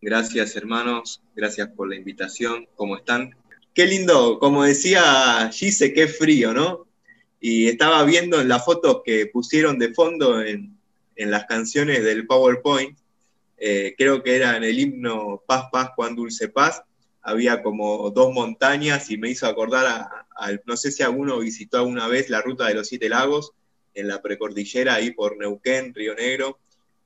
Gracias hermanos, gracias por la invitación. ¿Cómo están? Qué lindo, como decía Gise, qué frío, ¿no? Y estaba viendo en las fotos que pusieron de fondo en, las canciones del PowerPoint, eh, creo que era en el himno Paz, Paz, Juan Dulce Paz, había como dos montañas y me hizo acordar a, no sé si alguno visitó alguna vez la ruta de los Siete Lagos, en la precordillera, ahí por Neuquén, Río Negro.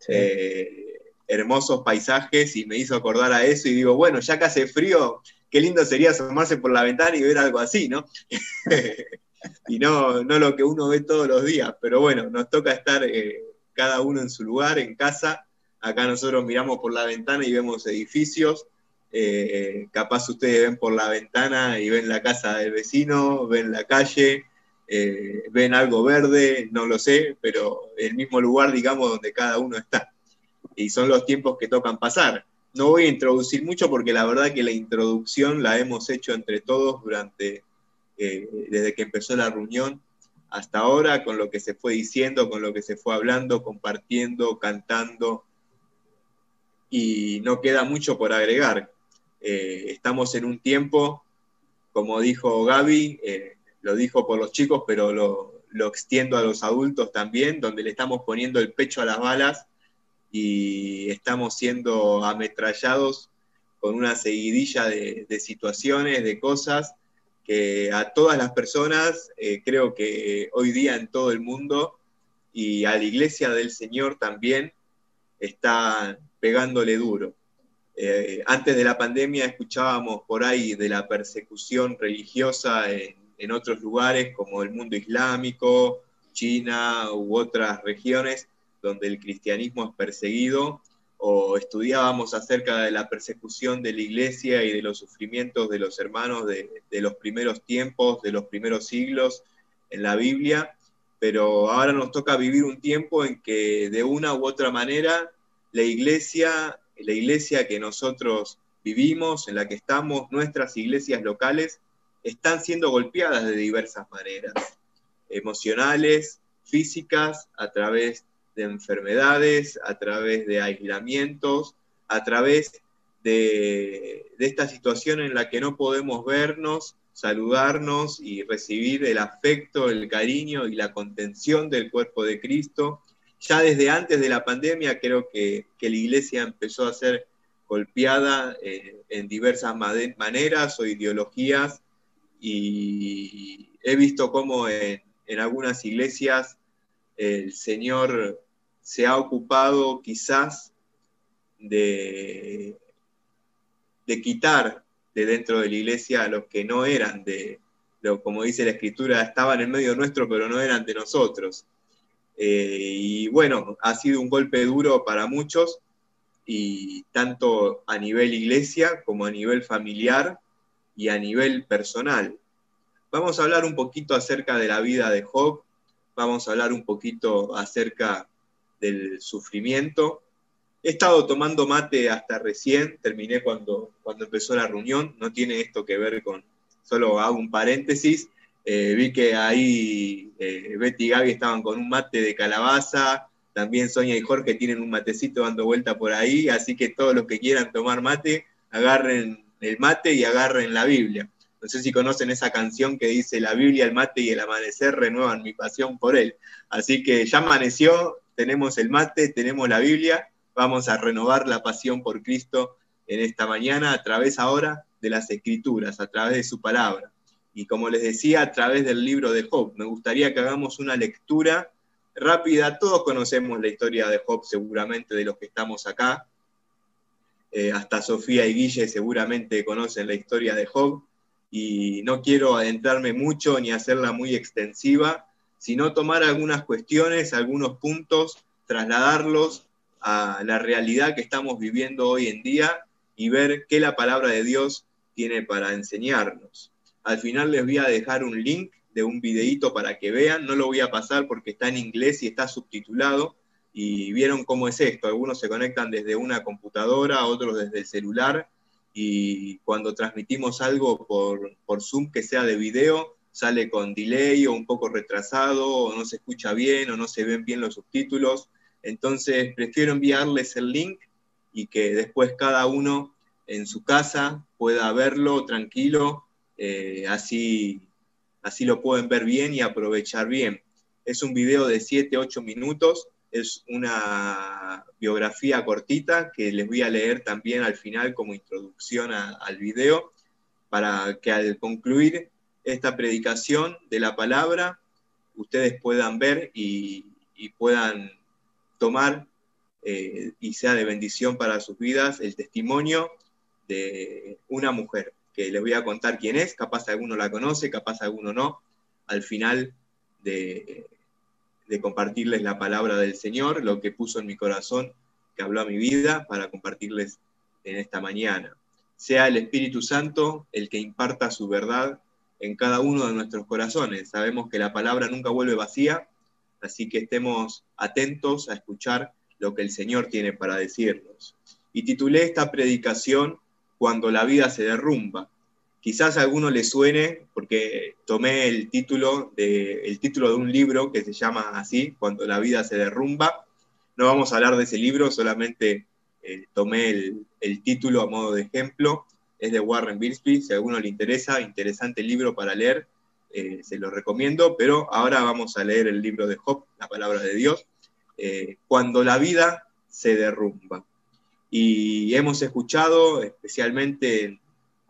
Eh, hermosos paisajes y me hizo acordar a eso y digo, bueno, ya que hace frío, qué lindo sería asomarse por la ventana y ver algo así, ¿no? y no, no lo que uno ve todos los días, pero bueno, nos toca estar eh, cada uno en su lugar, en casa. Acá nosotros miramos por la ventana y vemos edificios. Eh, capaz ustedes ven por la ventana y ven la casa del vecino, ven la calle, eh, ven algo verde, no lo sé, pero el mismo lugar, digamos, donde cada uno está y son los tiempos que tocan pasar. No voy a introducir mucho porque la verdad que la introducción la hemos hecho entre todos durante, eh, desde que empezó la reunión hasta ahora, con lo que se fue diciendo, con lo que se fue hablando, compartiendo, cantando, y no queda mucho por agregar. Eh, estamos en un tiempo, como dijo Gaby, eh, lo dijo por los chicos, pero lo, lo extiendo a los adultos también, donde le estamos poniendo el pecho a las balas y estamos siendo ametrallados con una seguidilla de, situaciones, de cosas que a todas las personas, eh, creo que hoy día en todo el mundo y a la iglesia del Señor también, está pegándole duro. Eh, antes de la pandemia escuchábamos por ahí de la persecución religiosa en, en otros lugares como el mundo islámico, China u otras regiones, donde el cristianismo es perseguido, o estudiábamos acerca de la persecución de la iglesia y de los sufrimientos de los hermanos de, los primeros tiempos, de los primeros siglos en la Biblia, pero ahora nos toca vivir un tiempo en que de una u otra manera la iglesia, la iglesia que nosotros vivimos, en la que estamos, nuestras iglesias locales, están siendo golpeadas de diversas maneras, emocionales, físicas, a través de enfermedades, a través de aislamientos, a través de, esta situación en la que no podemos vernos, saludarnos y recibir el afecto, el cariño y la contención del cuerpo de Cristo. Ya desde antes de la pandemia creo que, la iglesia empezó a ser golpeada eh, en diversas maneras o ideologías y he visto cómo en, en algunas iglesias el Señor se ha ocupado quizás de, quitar de dentro de la iglesia a los que no eran de, como dice la escritura, estaban en medio nuestro, pero no eran de nosotros. Eh, y bueno, ha sido un golpe duro para muchos, y tanto a nivel iglesia como a nivel familiar y a nivel personal. Vamos a hablar un poquito acerca de la vida de Job, vamos a hablar un poquito acerca del sufrimiento. He estado tomando mate hasta recién, terminé cuando, cuando empezó la reunión, no tiene esto que ver con, solo hago un paréntesis, eh, vi que ahí eh, Betty y Gaby estaban con un mate de calabaza, también Sonia y Jorge tienen un matecito dando vuelta por ahí, así que todos los que quieran tomar mate, agarren el mate y agarren la Biblia. No sé si conocen esa canción que dice la Biblia, el mate y el amanecer renuevan mi pasión por él. Así que ya amaneció, tenemos el mate, tenemos la Biblia, vamos a renovar la pasión por Cristo en esta mañana a través ahora de las escrituras, a través de su palabra. Y como les decía, a través del libro de Job. Me gustaría que hagamos una lectura rápida. Todos conocemos la historia de Job, seguramente, de los que estamos acá. Eh, hasta Sofía y Guille seguramente conocen la historia de Job y no quiero adentrarme mucho ni hacerla muy extensiva, sino tomar algunas cuestiones, algunos puntos, trasladarlos a la realidad que estamos viviendo hoy en día y ver qué la palabra de Dios tiene para enseñarnos. Al final les voy a dejar un link de un videíto para que vean, no lo voy a pasar porque está en inglés y está subtitulado, y vieron cómo es esto, algunos se conectan desde una computadora, otros desde el celular, y cuando transmitimos algo por, por Zoom que sea de video, sale con delay o un poco retrasado, o no se escucha bien, o no se ven bien los subtítulos. Entonces, prefiero enviarles el link y que después cada uno en su casa pueda verlo tranquilo, eh, así, así lo pueden ver bien y aprovechar bien. Es un video de 7-8 minutos, es una biografía cortita que les voy a leer también al final como introducción al video, para que al concluir esta predicación de la palabra, ustedes puedan ver y, puedan tomar eh, y sea de bendición para sus vidas el testimonio de una mujer, que les voy a contar quién es, capaz alguno la conoce, capaz alguno no, al final de, de compartirles la palabra del Señor, lo que puso en mi corazón, que habló a mi vida, para compartirles en esta mañana. Sea el Espíritu Santo el que imparta su verdad en cada uno de nuestros corazones. Sabemos que la palabra nunca vuelve vacía, así que estemos atentos a escuchar lo que el Señor tiene para decirnos. Y titulé esta predicación Cuando la vida se derrumba. Quizás a alguno le suene, porque tomé el título, de, el título de un libro que se llama así, Cuando la vida se derrumba. No vamos a hablar de ese libro, solamente eh, tomé el, el título a modo de ejemplo es de Warren Biersby, si a alguno le interesa, interesante libro para leer, eh, se lo recomiendo, pero ahora vamos a leer el libro de Job, la palabra de Dios, eh, cuando la vida se derrumba. Y hemos escuchado, especialmente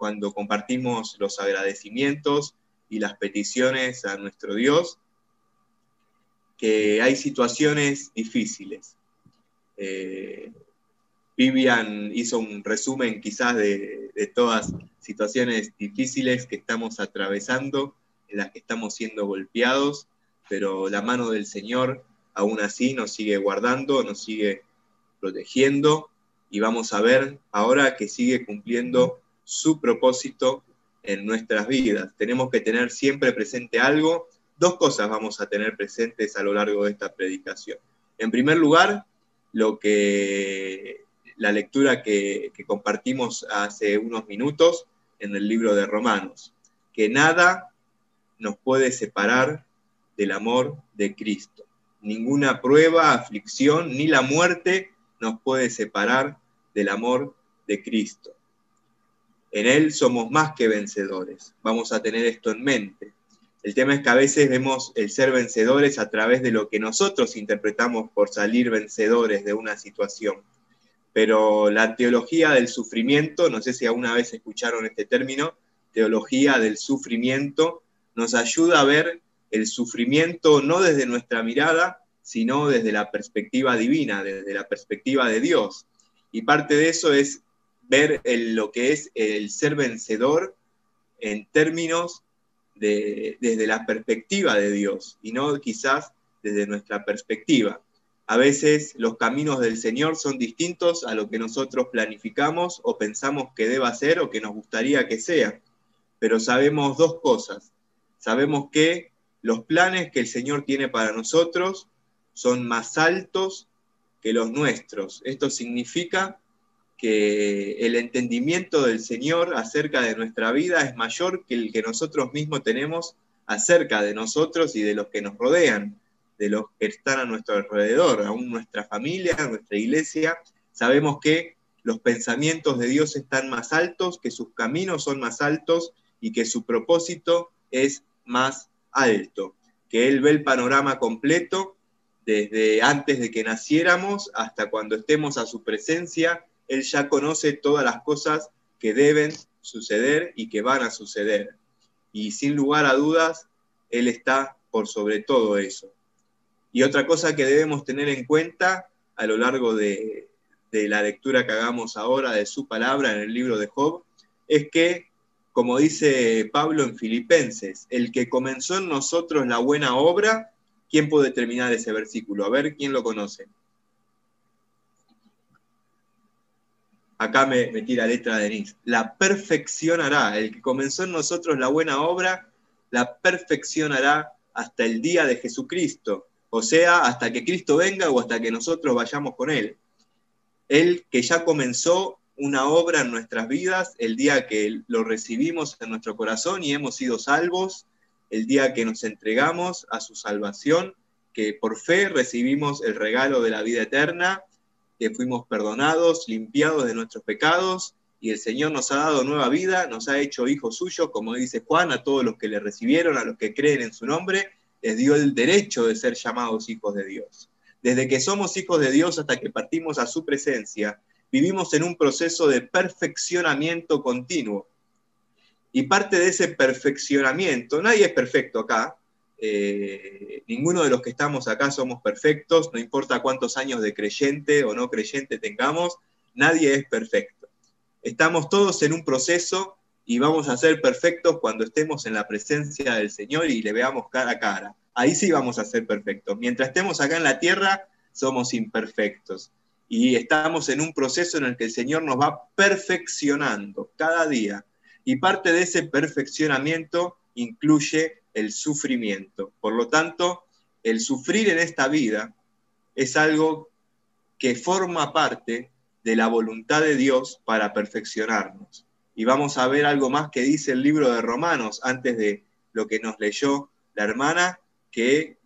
cuando compartimos los agradecimientos y las peticiones a nuestro Dios, que hay situaciones difíciles. Eh, Vivian hizo un resumen quizás de, todas situaciones difíciles que estamos atravesando, en las que estamos siendo golpeados, pero la mano del Señor aún así nos sigue guardando, nos sigue protegiendo y vamos a ver ahora que sigue cumpliendo su propósito en nuestras vidas. Tenemos que tener siempre presente algo. Dos cosas vamos a tener presentes a lo largo de esta predicación. En primer lugar, lo que la lectura que, compartimos hace unos minutos en el libro de Romanos, que nada nos puede separar del amor de Cristo. Ninguna prueba, aflicción, ni la muerte nos puede separar del amor de Cristo. En Él somos más que vencedores. Vamos a tener esto en mente. El tema es que a veces vemos el ser vencedores a través de lo que nosotros interpretamos por salir vencedores de una situación pero la teología del sufrimiento, no sé si alguna vez escucharon este término, teología del sufrimiento, nos ayuda a ver el sufrimiento no desde nuestra mirada, sino desde la perspectiva divina, desde la perspectiva de Dios. Y parte de eso es ver lo que es el ser vencedor en términos de, desde la perspectiva de Dios y no quizás desde nuestra perspectiva. A veces los caminos del Señor son distintos a lo que nosotros planificamos o pensamos que deba ser o que nos gustaría que sea. Pero sabemos dos cosas. Sabemos que los planes que el Señor tiene para nosotros son más altos que los nuestros. Esto significa que el entendimiento del Señor acerca de nuestra vida es mayor que el que nosotros mismos tenemos acerca de nosotros y de los que nos rodean de los que están a nuestro alrededor, aún nuestra familia, nuestra iglesia, sabemos que los pensamientos de Dios están más altos, que sus caminos son más altos y que su propósito es más alto, que Él ve el panorama completo desde antes de que naciéramos hasta cuando estemos a su presencia, Él ya conoce todas las cosas que deben suceder y que van a suceder. Y sin lugar a dudas, Él está por sobre todo eso. Y otra cosa que debemos tener en cuenta a lo largo de, la lectura que hagamos ahora de su palabra en el libro de Job, es que, como dice Pablo en Filipenses, el que comenzó en nosotros la buena obra, ¿quién puede terminar ese versículo? A ver, ¿quién lo conoce? Acá me, me tira letra Denise. La perfeccionará. El que comenzó en nosotros la buena obra, la perfeccionará hasta el día de Jesucristo o sea, hasta que Cristo venga o hasta que nosotros vayamos con Él. Él que ya comenzó una obra en nuestras vidas el día que lo recibimos en nuestro corazón y hemos sido salvos, el día que nos entregamos a su salvación, que por fe recibimos el regalo de la vida eterna, que fuimos perdonados, limpiados de nuestros pecados, y el Señor nos ha dado nueva vida, nos ha hecho hijos suyos, como dice Juan, a todos los que le recibieron, a los que creen en su nombre, les dio el derecho de ser llamados hijos de Dios. Desde que somos hijos de Dios hasta que partimos a su presencia, vivimos en un proceso de perfeccionamiento continuo. Y parte de ese perfeccionamiento, nadie es perfecto acá, eh, ninguno de los que estamos acá somos perfectos, no importa cuántos años de creyente o no creyente tengamos, nadie es perfecto. Estamos todos en un proceso y vamos a ser perfectos cuando estemos en la presencia del Señor y le veamos cara a cara. Ahí sí vamos a ser perfectos. Mientras estemos acá en la tierra, somos imperfectos. Y estamos en un proceso en el que el Señor nos va perfeccionando cada día. Y parte de ese perfeccionamiento incluye el sufrimiento. Por lo tanto, el sufrir en esta vida es algo que forma parte de la voluntad de Dios para perfeccionarnos. Y vamos a ver algo más que dice el libro de Romanos antes de lo que nos leyó la hermana, que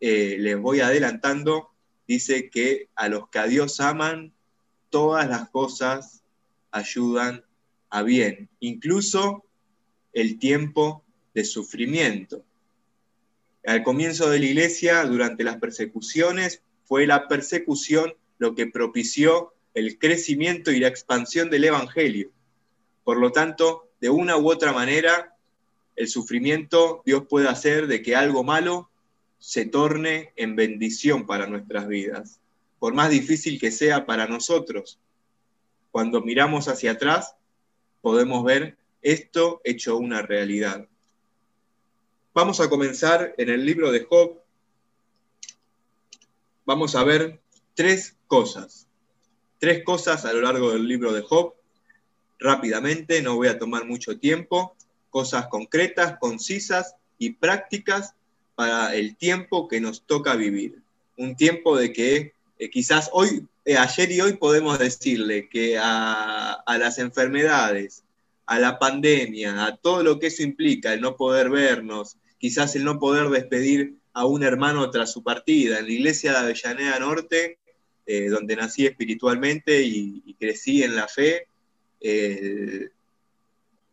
eh, les voy adelantando, dice que a los que a Dios aman, todas las cosas ayudan a bien, incluso el tiempo de sufrimiento. Al comienzo de la iglesia, durante las persecuciones, fue la persecución lo que propició el crecimiento y la expansión del Evangelio. Por lo tanto, de una u otra manera, el sufrimiento Dios puede hacer de que algo malo se torne en bendición para nuestras vidas, por más difícil que sea para nosotros. Cuando miramos hacia atrás, podemos ver esto hecho una realidad. Vamos a comenzar en el libro de Job. Vamos a ver tres cosas. Tres cosas a lo largo del libro de Job. Rápidamente, no voy a tomar mucho tiempo. Cosas concretas, concisas y prácticas para el tiempo que nos toca vivir. Un tiempo de que eh, quizás hoy, eh, ayer y hoy podemos decirle que a, a las enfermedades, a la pandemia, a todo lo que eso implica, el no poder vernos, quizás el no poder despedir a un hermano tras su partida. En la iglesia de Avellaneda Norte, eh, donde nací espiritualmente y, crecí en la fe, eh,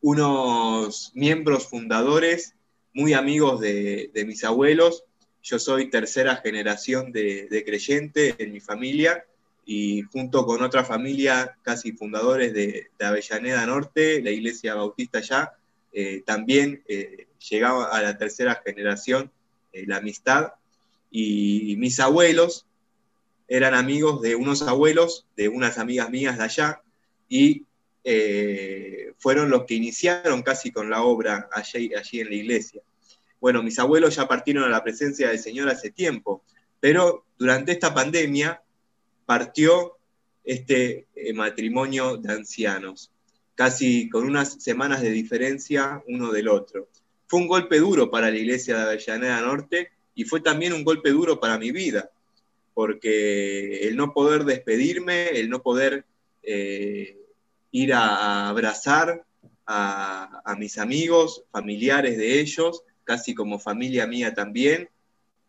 unos miembros fundadores, muy amigos de, mis abuelos, yo soy tercera generación de, creyente en mi familia y junto con otra familia casi fundadores de, Avellaneda Norte, la iglesia bautista ya, eh, también llegaba a la tercera generación eh, la amistad y mis abuelos eran amigos de unos abuelos, de unas amigas mías de allá, y eh, fueron los que iniciaron casi con la obra allí, allí en la iglesia. Bueno, mis abuelos ya partieron a la presencia del Señor hace tiempo, pero durante esta pandemia partió este eh, matrimonio de ancianos, casi con unas semanas de diferencia uno del otro. Fue un golpe duro para la iglesia de Avellaneda Norte y fue también un golpe duro para mi vida, porque el no poder despedirme, el no poder eh, ir a, abrazar a, a, mis amigos, familiares de ellos, casi como familia mía también,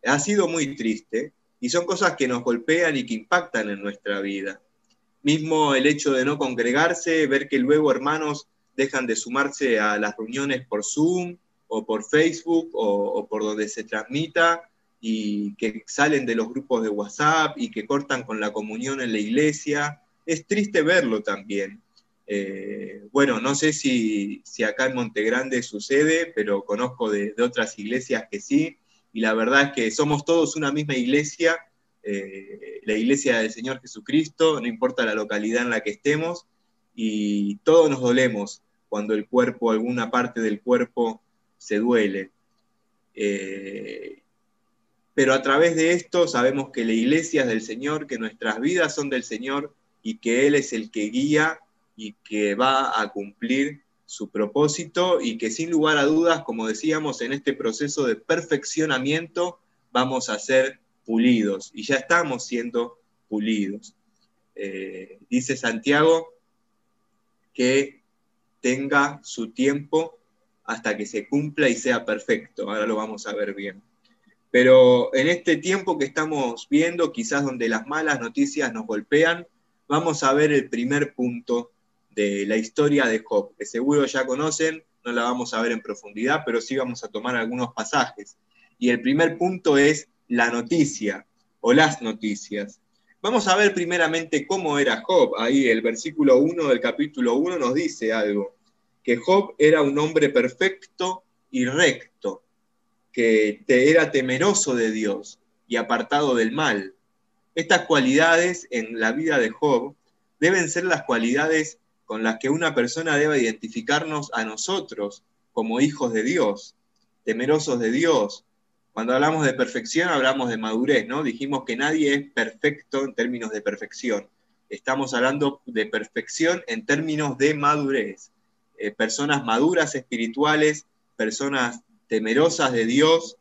ha sido muy triste y son cosas que nos golpean y que impactan en nuestra vida. Mismo el hecho de no congregarse, ver que luego hermanos dejan de sumarse a las reuniones por Zoom, o por Facebook o, por donde se transmita y que salen de los grupos de WhatsApp y que cortan con la comunión en la iglesia. Es triste verlo también. Eh, bueno, no sé si, si, acá en Montegrande sucede, pero conozco de, otras iglesias que sí, y la verdad es que somos todos una misma iglesia, eh, la iglesia del Señor Jesucristo, no importa la localidad en la que estemos, y todos nos dolemos cuando el cuerpo, alguna parte del cuerpo se duele. Eh, pero a través de esto sabemos que la iglesia es del Señor, que nuestras vidas son del Señor y que Él es el que guía y que va a cumplir su propósito y que sin lugar a dudas, como decíamos, en este proceso de perfeccionamiento vamos a ser pulidos y ya estamos siendo pulidos. Eh, dice Santiago que tenga su tiempo hasta que se cumpla y sea perfecto. Ahora lo vamos a ver bien. Pero en este tiempo que estamos viendo, quizás donde las malas noticias nos golpean, vamos a ver el primer punto de la historia de Job, que seguro ya conocen, no la vamos a ver en profundidad, pero sí vamos a tomar algunos pasajes. Y el primer punto es la noticia o las noticias. Vamos a ver primeramente cómo era Job. Ahí el versículo 1 del capítulo 1 nos dice algo, que Job era un hombre perfecto y recto, que era temeroso de Dios y apartado del mal. Estas cualidades en la vida de Job deben ser las cualidades con las que una persona debe identificarnos a nosotros como hijos de Dios, temerosos de Dios. Cuando hablamos de perfección hablamos de madurez, ¿no? Dijimos que nadie es perfecto en términos de perfección. Estamos hablando de perfección en términos de madurez. Eh, personas maduras espirituales, personas temerosas de Dios,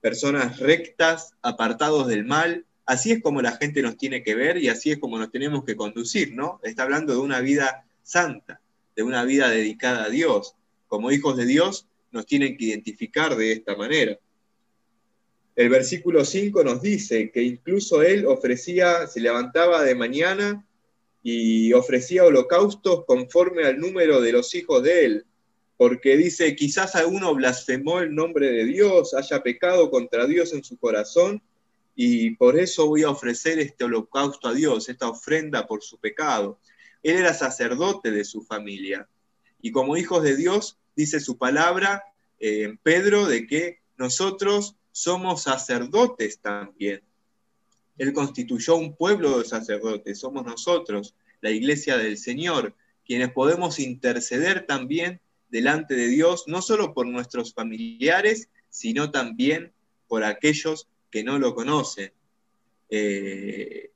personas rectas, apartados del mal, así es como la gente nos tiene que ver y así es como nos tenemos que conducir, ¿no? Está hablando de una vida santa, de una vida dedicada a Dios. Como hijos de Dios nos tienen que identificar de esta manera. El versículo 5 nos dice que incluso él ofrecía, se levantaba de mañana y ofrecía holocaustos conforme al número de los hijos de él, porque dice, quizás alguno blasfemó el nombre de Dios, haya pecado contra Dios en su corazón, y por eso voy a ofrecer este holocausto a Dios, esta ofrenda por su pecado. Él era sacerdote de su familia. Y como hijos de Dios, dice su palabra eh, en Pedro de que nosotros somos sacerdotes también. Él constituyó un pueblo de sacerdotes, somos nosotros, la iglesia del Señor, quienes podemos interceder también delante de Dios, no solo por nuestros familiares, sino también por aquellos que no lo conocen. Eh,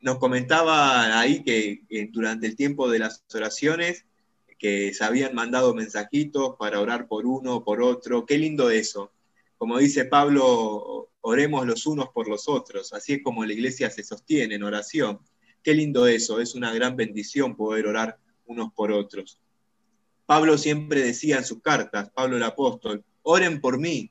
nos comentaba ahí que, durante el tiempo de las oraciones, que se habían mandado mensajitos para orar por uno, por otro. Qué lindo eso. Como dice Pablo, oremos los unos por los otros. Así es como la iglesia se sostiene en oración. Qué lindo eso. Es una gran bendición poder orar unos por otros. Pablo siempre decía en sus cartas, Pablo el apóstol, oren por mí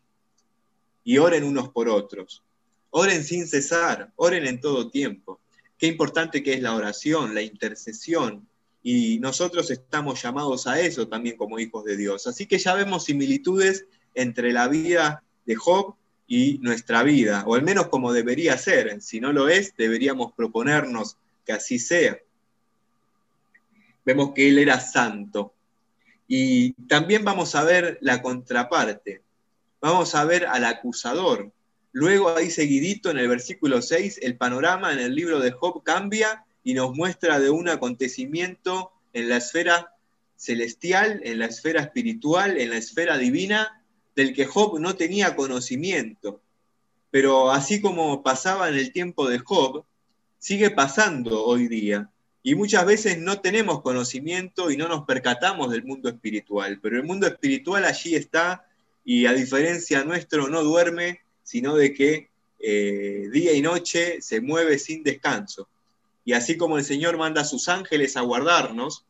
y oren unos por otros. Oren sin cesar, oren en todo tiempo. Qué importante que es la oración, la intercesión, y nosotros estamos llamados a eso también como hijos de Dios. Así que ya vemos similitudes entre la vida de Job y nuestra vida, o al menos como debería ser. Si no lo es, deberíamos proponernos que así sea. Vemos que él era santo. Y también vamos a ver la contraparte. Vamos a ver al acusador. Luego ahí seguidito en el versículo 6, el panorama en el libro de Job cambia y nos muestra de un acontecimiento en la esfera celestial, en la esfera espiritual, en la esfera divina, del que Job no tenía conocimiento. Pero así como pasaba en el tiempo de Job, sigue pasando hoy día. Y muchas veces no tenemos conocimiento y no nos percatamos del mundo espiritual, pero el mundo espiritual allí está y a diferencia nuestro no duerme, sino de que eh, día y noche se mueve sin descanso. Y así como el Señor manda a sus ángeles a guardarnos,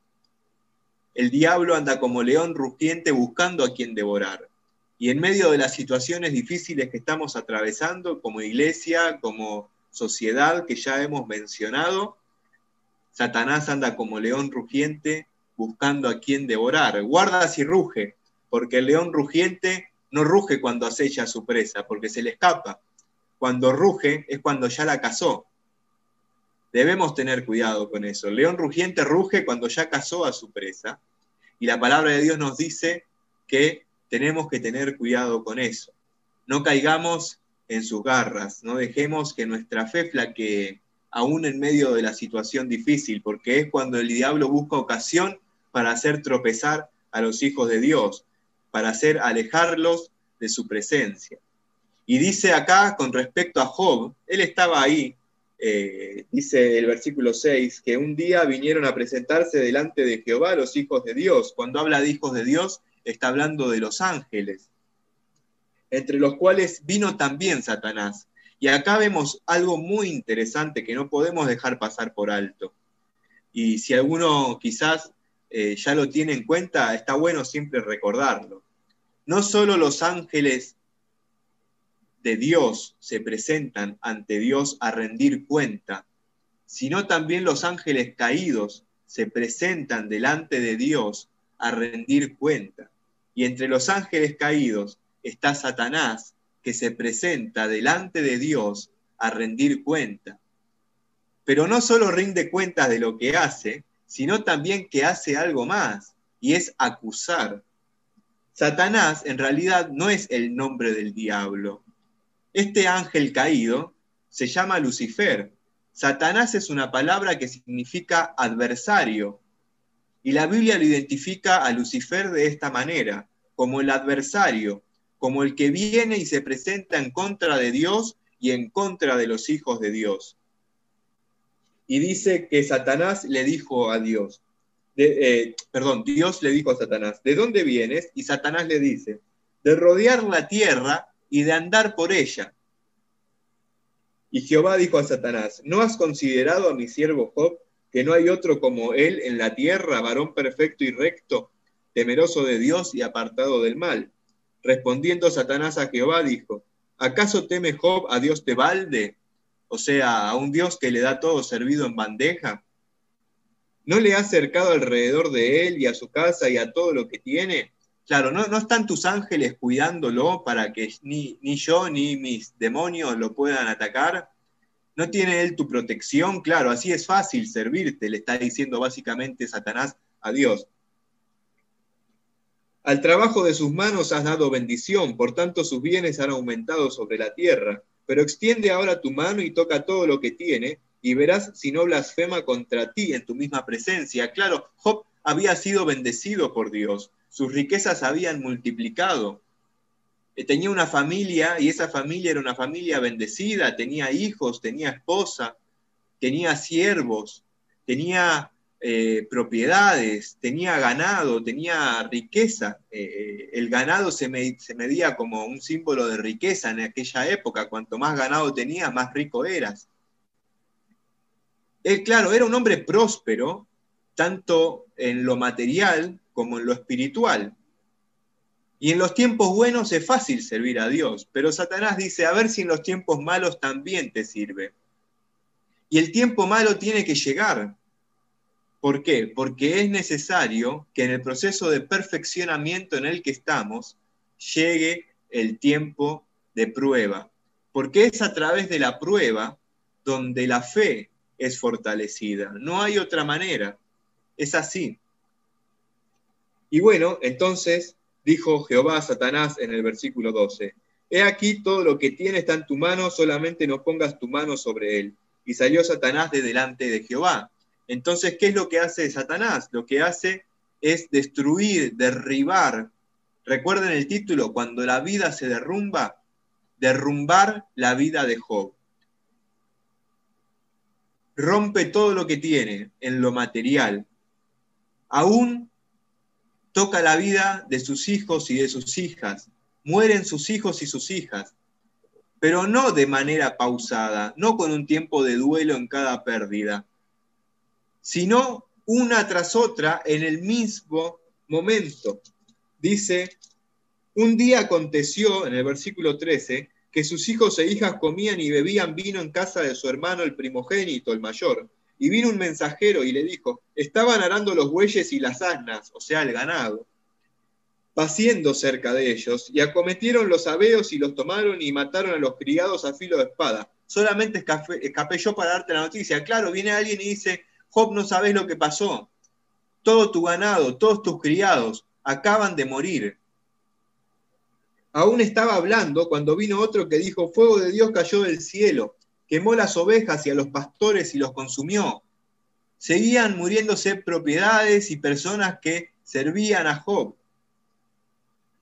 el diablo anda como león rugiente buscando a quien devorar. Y en medio de las situaciones difíciles que estamos atravesando como iglesia, como sociedad que ya hemos mencionado, Satanás anda como león rugiente buscando a quien devorar. Guarda si ruge, porque el león rugiente no ruge cuando acecha a su presa, porque se le escapa. Cuando ruge es cuando ya la cazó. Debemos tener cuidado con eso. El león rugiente ruge cuando ya cazó a su presa. Y la palabra de Dios nos dice que tenemos que tener cuidado con eso. No caigamos en sus garras, no dejemos que nuestra fe flaquee, aún en medio de la situación difícil, porque es cuando el diablo busca ocasión para hacer tropezar a los hijos de Dios, para hacer alejarlos de su presencia. Y dice acá con respecto a Job, él estaba ahí, eh, dice el versículo 6, que un día vinieron a presentarse delante de Jehová los hijos de Dios. Cuando habla de hijos de Dios, está hablando de los ángeles, entre los cuales vino también Satanás. Y acá vemos algo muy interesante que no podemos dejar pasar por alto. Y si alguno quizás eh, ya lo tiene en cuenta, está bueno siempre recordarlo. No solo los ángeles de Dios se presentan ante Dios a rendir cuenta, sino también los ángeles caídos se presentan delante de Dios a rendir cuenta. Y entre los ángeles caídos está Satanás, que se presenta delante de Dios a rendir cuenta. Pero no solo rinde cuentas de lo que hace, sino también que hace algo más, y es acusar. Satanás en realidad no es el nombre del diablo. Este ángel caído se llama Lucifer. Satanás es una palabra que significa adversario. Y la Biblia lo identifica a Lucifer de esta manera, como el adversario, como el que viene y se presenta en contra de Dios y en contra de los hijos de Dios. Y dice que Satanás le dijo a Dios, eh, perdón, Dios le dijo a Satanás, ¿de dónde vienes? Y Satanás le dice, de rodear la tierra y de andar por ella. Y Jehová dijo a Satanás, ¿no has considerado a mi siervo Job, que no hay otro como él en la tierra, varón perfecto y recto, temeroso de Dios y apartado del mal? Respondiendo Satanás a Jehová, dijo, ¿acaso teme Job a Dios de balde? O sea, a un Dios que le da todo servido en bandeja. ¿No le ha cercado alrededor de él y a su casa y a todo lo que tiene? Claro, no, no están tus ángeles cuidándolo para que ni, ni yo ni mis demonios lo puedan atacar. ¿No tiene él tu protección? Claro, así es fácil servirte, le está diciendo básicamente Satanás a Dios. Al trabajo de sus manos has dado bendición, por tanto sus bienes han aumentado sobre la tierra. Pero extiende ahora tu mano y toca todo lo que tiene, y verás si no blasfema contra ti en tu misma presencia. Claro, Job había sido bendecido por Dios, sus riquezas habían multiplicado. Tenía una familia y esa familia era una familia bendecida, tenía hijos, tenía esposa, tenía siervos, tenía eh, propiedades, tenía ganado, tenía riqueza. Eh, eh, el ganado se, medía como un símbolo de riqueza en aquella época. Cuanto más ganado tenía, más rico eras. Él, claro, era un hombre próspero, tanto en lo material como en lo espiritual. Y en los tiempos buenos es fácil servir a Dios, pero Satanás dice, a ver si en los tiempos malos también te sirve. Y el tiempo malo tiene que llegar, ¿Por qué? Porque es necesario que en el proceso de perfeccionamiento en el que estamos llegue el tiempo de prueba. Porque es a través de la prueba donde la fe es fortalecida. No hay otra manera. Es así. Y bueno, entonces dijo Jehová a Satanás en el versículo 12, He aquí todo lo que tiene está en tu mano, solamente no pongas tu mano sobre él. Y salió Satanás de delante de Jehová. Entonces, ¿qué es lo que hace Satanás? Lo que hace es destruir, derribar. Recuerden el título, cuando la vida se derrumba, derrumbar la vida de Job. Rompe todo lo que tiene en lo material. Aún toca la vida de sus hijos y de sus hijas. Mueren sus hijos y sus hijas, pero no de manera pausada, no con un tiempo de duelo en cada pérdida, sino una tras otra en el mismo momento. Dice, un día aconteció, en el versículo 13, que sus hijos e hijas comían y bebían vino en casa de su hermano el primogénito, el mayor. Y vino un mensajero y le dijo, estaban arando los bueyes y las asnas, o sea, el ganado, paciendo cerca de ellos, y acometieron los abeos y los tomaron y mataron a los criados a filo de espada. Solamente escapé yo para darte la noticia. Claro, viene alguien y dice, Job, no sabes lo que pasó. Todo tu ganado, todos tus criados acaban de morir. Aún estaba hablando cuando vino otro que dijo, fuego de Dios cayó del cielo, quemó las ovejas y a los pastores y los consumió. Seguían muriéndose propiedades y personas que servían a Job.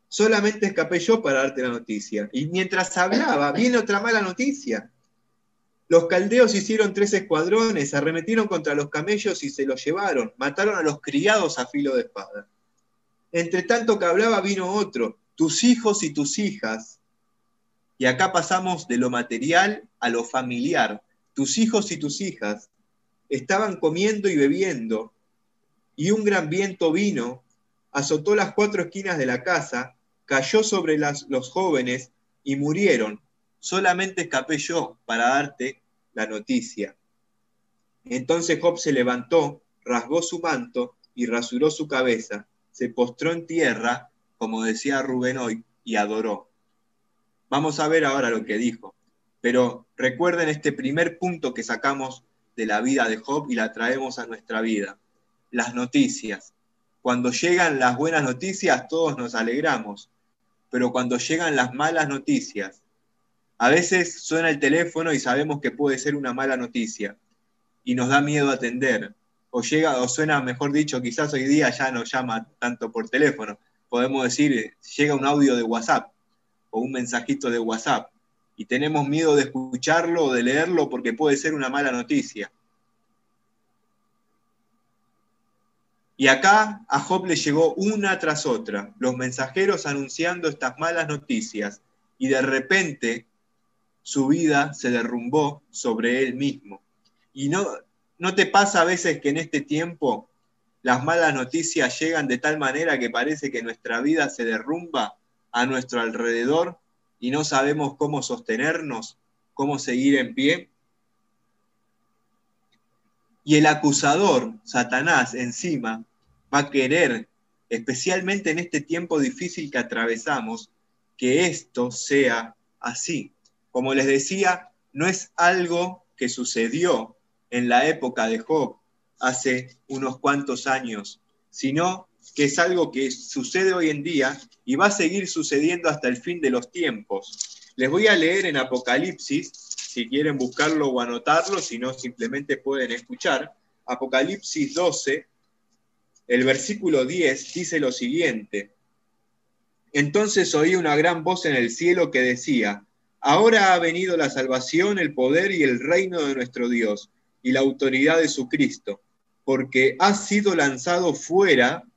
Solamente escapé yo para darte la noticia. Y mientras hablaba, viene otra mala noticia. Los caldeos hicieron tres escuadrones, arremetieron contra los camellos y se los llevaron, mataron a los criados a filo de espada. Entre tanto que hablaba vino otro, tus hijos y tus hijas. Y acá pasamos de lo material a lo familiar. Tus hijos y tus hijas estaban comiendo y bebiendo, y un gran viento vino, azotó las cuatro esquinas de la casa, cayó sobre los jóvenes y murieron solamente escapé yo para darte la noticia. Entonces Job se levantó, rasgó su manto y rasuró su cabeza, se postró en tierra, como decía Rubén hoy, y adoró. Vamos a ver ahora lo que dijo. Pero recuerden este primer punto que sacamos de la vida de Job y la traemos a nuestra vida. Las noticias. Cuando llegan las buenas noticias, todos nos alegramos. Pero cuando llegan las malas noticias, a veces suena el teléfono y sabemos que puede ser una mala noticia y nos da miedo atender. O llega, o suena, mejor dicho, quizás hoy día ya no llama tanto por teléfono. Podemos decir, llega un audio de WhatsApp o un mensajito de WhatsApp y tenemos miedo de escucharlo o de leerlo porque puede ser una mala noticia. Y acá a Job le llegó una tras otra, los mensajeros anunciando estas malas noticias, y de repente su vida se derrumbó sobre él mismo. Y no, no te pasa a veces que en este tiempo las malas noticias llegan de tal manera que parece que nuestra vida se derrumba a nuestro alrededor y no sabemos cómo sostenernos, cómo seguir en pie. Y el acusador, Satanás, encima, va a querer, especialmente en este tiempo difícil que atravesamos, que esto sea así. Como les decía, no es algo que sucedió en la época de Job hace unos cuantos años, sino que es algo que sucede hoy en día y va a seguir sucediendo hasta el fin de los tiempos. Les voy a leer en Apocalipsis, si quieren buscarlo o anotarlo, si no, simplemente pueden escuchar. Apocalipsis 12, el versículo 10 dice lo siguiente. Entonces oí una gran voz en el cielo que decía, ahora ha venido la salvación, el poder y el reino de nuestro Dios y la autoridad de su Cristo, porque ha sido lanzado fuera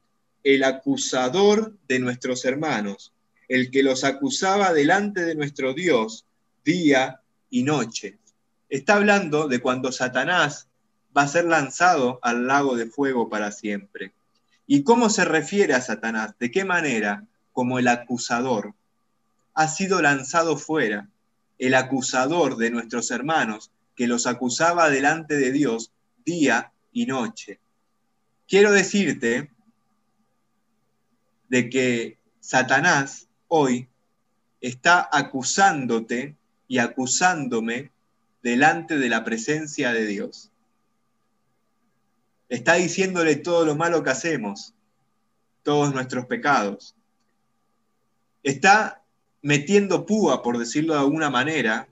el acusador de nuestros hermanos, el que los acusaba delante de nuestro Dios día y noche. Está hablando de cuando Satanás va a ser lanzado al lago de fuego para siempre. ¿Y cómo se refiere a Satanás? ¿De qué manera? Como el acusador. Ha sido lanzado fuera, el acusador de nuestros hermanos, que los acusaba delante de Dios día y noche. Quiero decirte de que Satanás hoy está acusándote y acusándome delante de la presencia de Dios. Está diciéndole todo lo malo que hacemos, todos nuestros pecados. Está metiendo púa, por decirlo de alguna manera,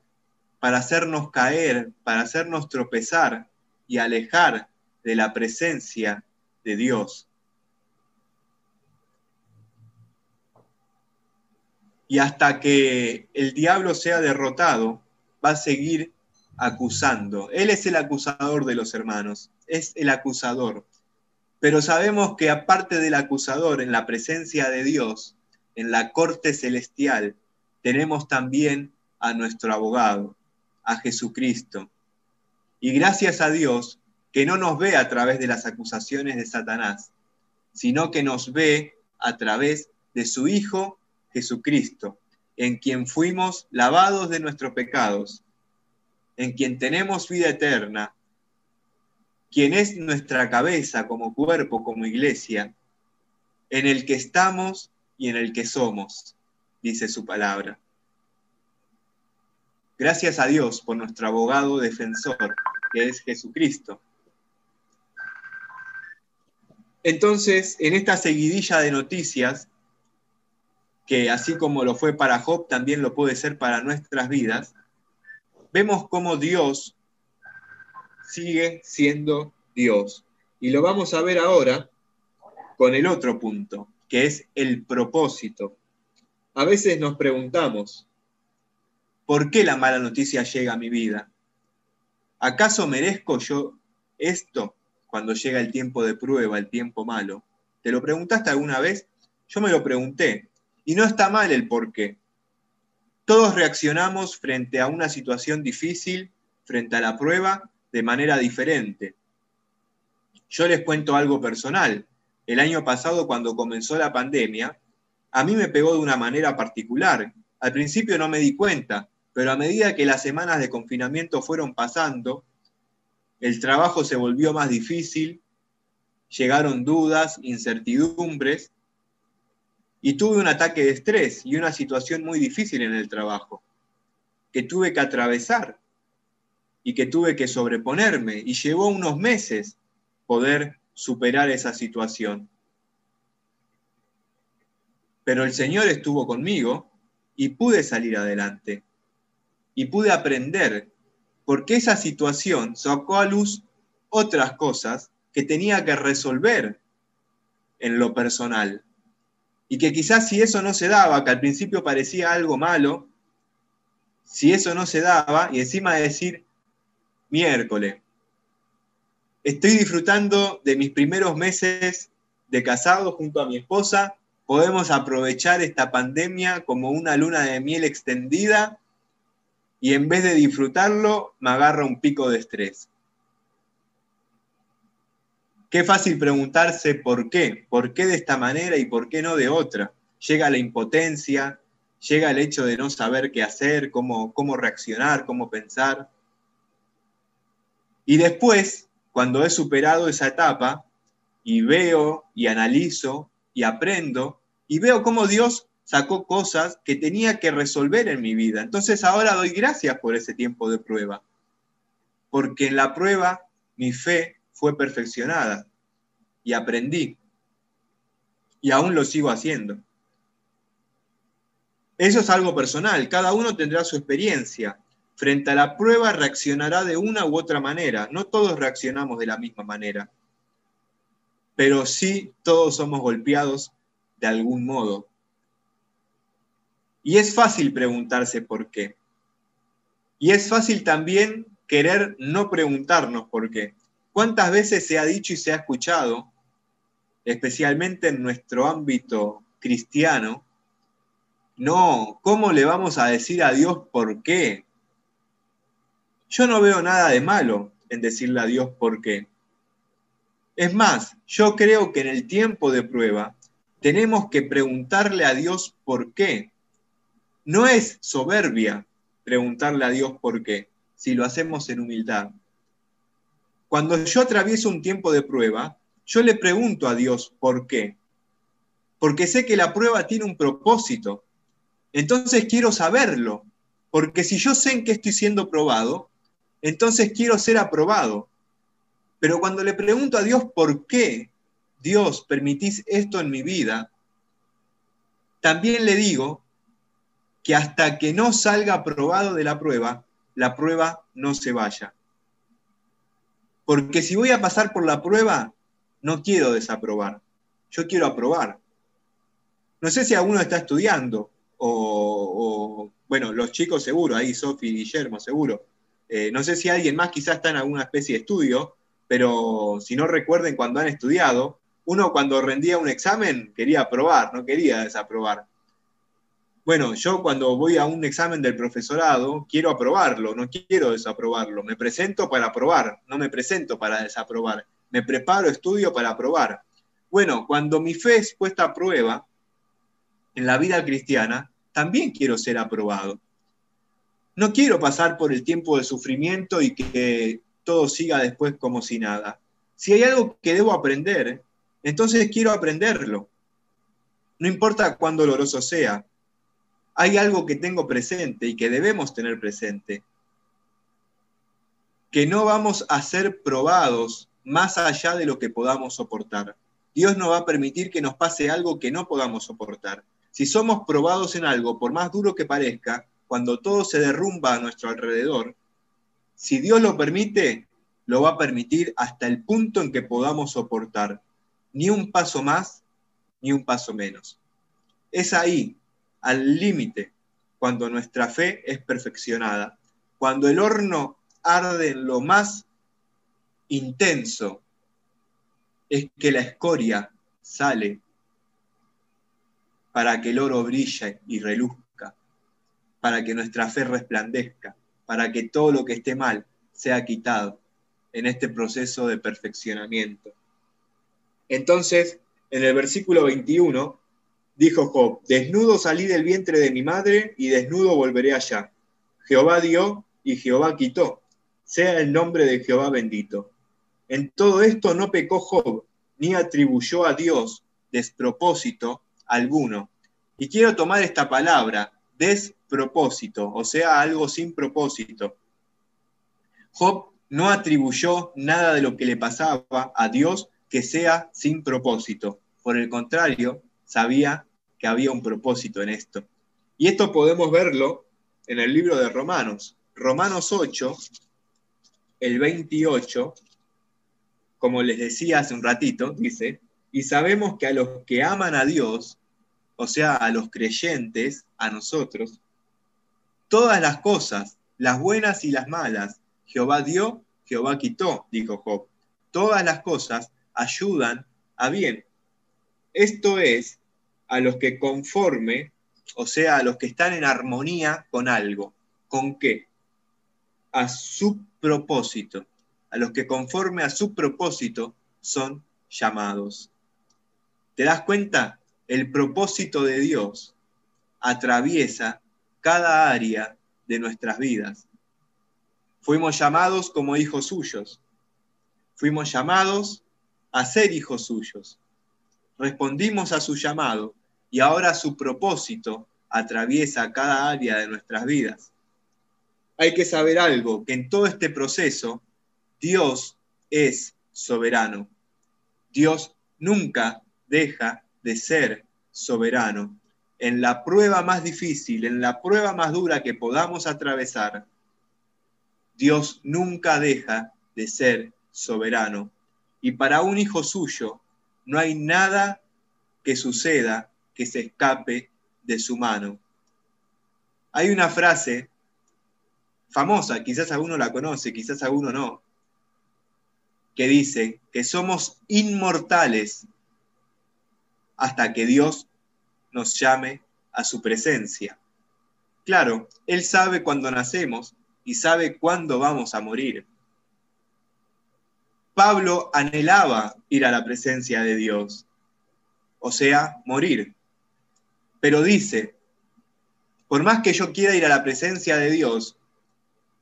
para hacernos caer, para hacernos tropezar y alejar de la presencia de Dios. Y hasta que el diablo sea derrotado, va a seguir acusando. Él es el acusador de los hermanos, es el acusador. Pero sabemos que aparte del acusador, en la presencia de Dios, en la corte celestial, tenemos también a nuestro abogado, a Jesucristo. Y gracias a Dios que no nos ve a través de las acusaciones de Satanás, sino que nos ve a través de su Hijo Jesucristo, en quien fuimos lavados de nuestros pecados, en quien tenemos vida eterna, quien es nuestra cabeza como cuerpo, como iglesia, en el que estamos y en el que somos, dice su palabra. Gracias a Dios por nuestro abogado defensor, que es Jesucristo. Entonces, en esta seguidilla de noticias, que así como lo fue para Job, también lo puede ser para nuestras vidas, vemos cómo Dios sigue siendo Dios. Y lo vamos a ver ahora con el otro punto, que es el propósito. A veces nos preguntamos, ¿por qué la mala noticia llega a mi vida? ¿Acaso merezco yo esto cuando llega el tiempo de prueba, el tiempo malo? ¿Te lo preguntaste alguna vez? Yo me lo pregunté y no está mal el por qué. Todos reaccionamos frente a una situación difícil, frente a la prueba, de manera diferente. Yo les cuento algo personal. El año pasado, cuando comenzó la pandemia, a mí me pegó de una manera particular. Al principio no me di cuenta, pero a medida que las semanas de confinamiento fueron pasando, el trabajo se volvió más difícil, llegaron dudas, incertidumbres, y tuve un ataque de estrés y una situación muy difícil en el trabajo, que tuve que atravesar y que tuve que sobreponerme, y llevó unos meses poder superar esa situación. Pero el Señor estuvo conmigo y pude salir adelante y pude aprender, porque esa situación sacó a luz otras cosas que tenía que resolver en lo personal. Y que quizás si eso no se daba, que al principio parecía algo malo, si eso no se daba, y encima de decir, miércoles, estoy disfrutando de mis primeros meses de casado junto a mi esposa, podemos aprovechar esta pandemia como una luna de miel extendida y en vez de disfrutarlo, me agarra un pico de estrés. Qué fácil preguntarse por qué, por qué de esta manera y por qué no de otra. Llega la impotencia, llega el hecho de no saber qué hacer, cómo, cómo reaccionar, cómo pensar. Y después, cuando he superado esa etapa y veo y analizo y aprendo y veo cómo Dios sacó cosas que tenía que resolver en mi vida. Entonces ahora doy gracias por ese tiempo de prueba, porque en la prueba mi fe fue perfeccionada y aprendí. Y aún lo sigo haciendo. Eso es algo personal, cada uno tendrá su experiencia. Frente a la prueba reaccionará de una u otra manera. No todos reaccionamos de la misma manera, pero sí todos somos golpeados de algún modo. Y es fácil preguntarse por qué. Y es fácil también querer no preguntarnos por qué. ¿Cuántas veces se ha dicho y se ha escuchado, especialmente en nuestro ámbito cristiano, no, ¿cómo le vamos a decir a Dios por qué? Yo no veo nada de malo en decirle a Dios por qué. Es más, yo creo que en el tiempo de prueba tenemos que preguntarle a Dios por qué. No es soberbia preguntarle a Dios por qué, si lo hacemos en humildad. Cuando yo atravieso un tiempo de prueba, yo le pregunto a Dios por qué. Porque sé que la prueba tiene un propósito. Entonces quiero saberlo. Porque si yo sé en qué estoy siendo probado, entonces quiero ser aprobado. Pero cuando le pregunto a Dios por qué, Dios, permitís esto en mi vida, también le digo que hasta que no salga aprobado de la prueba, la prueba no se vaya. Porque si voy a pasar por la prueba, no quiero desaprobar, yo quiero aprobar. No sé si alguno está estudiando, o, bueno, los chicos seguro, ahí Sofi y Guillermo seguro. Eh, no sé si alguien más quizás está en alguna especie de estudio, pero si no recuerden cuando han estudiado, uno cuando rendía un examen quería aprobar, no quería desaprobar. Bueno, yo cuando voy a un examen del profesorado, quiero aprobarlo, no quiero desaprobarlo. Me presento para aprobar, no me presento para desaprobar. Me preparo, estudio para aprobar. Bueno, cuando mi fe es puesta a prueba en la vida cristiana, también quiero ser aprobado. No quiero pasar por el tiempo de sufrimiento y que todo siga después como si nada. Si hay algo que debo aprender, entonces quiero aprenderlo. No importa cuán doloroso sea, hay algo que tengo presente y que debemos tener presente, que no vamos a ser probados más allá de lo que podamos soportar. Dios no va a permitir que nos pase algo que no podamos soportar. Si somos probados en algo, por más duro que parezca, cuando todo se derrumba a nuestro alrededor, si Dios lo permite, lo va a permitir hasta el punto en que podamos soportar. Ni un paso más, ni un paso menos. Es ahí al límite cuando nuestra fe es perfeccionada, cuando el horno arde en lo más intenso, es que la escoria sale para que el oro brille y reluzca, para que nuestra fe resplandezca, para que todo lo que esté mal sea quitado en este proceso de perfeccionamiento. Entonces, en el versículo 21 Dijo Job, desnudo salí del vientre de mi madre y desnudo volveré allá. Jehová dio y Jehová quitó. sea el nombre de Jehová bendito. En todo esto no pecó Job, ni atribuyó a Dios despropósito alguno. Y quiero tomar esta palabra, despropósito, o sea, algo sin propósito. Job no atribuyó nada de lo que le pasaba a Dios que sea sin propósito. Por el contrario, sabía que había un propósito en esto. Y esto podemos verlo en el libro de Romanos. Romanos 8, el 28, como les decía hace un ratito, dice, y sabemos que a los que aman a Dios, o sea, a los creyentes, a nosotros, todas las cosas, las buenas y las malas, Jehová dio, Jehová quitó, dijo Job. Todas las cosas ayudan a bien. Esto es, a los que conforme, o sea, a los que están en armonía con algo. ¿Con qué? A su propósito. A los que conforme a su propósito son llamados. ¿Te das cuenta? El propósito de Dios atraviesa cada área de nuestras vidas. Fuimos llamados como hijos suyos. Fuimos llamados a ser hijos suyos. Respondimos a su llamado y ahora su propósito atraviesa cada área de nuestras vidas. Hay que saber algo, que en todo este proceso Dios es soberano. Dios nunca deja de ser soberano. En la prueba más difícil, en la prueba más dura que podamos atravesar, Dios nunca deja de ser soberano. Y para un hijo suyo no hay nada que suceda que se escape de su mano. Hay una frase famosa, quizás alguno la conoce, quizás alguno no, que dice que somos inmortales hasta que Dios nos llame a su presencia. Claro, Él sabe cuándo nacemos y sabe cuándo vamos a morir. Pablo anhelaba ir a la presencia de Dios, o sea, morir. Pero dice, por más que yo quiera ir a la presencia de Dios,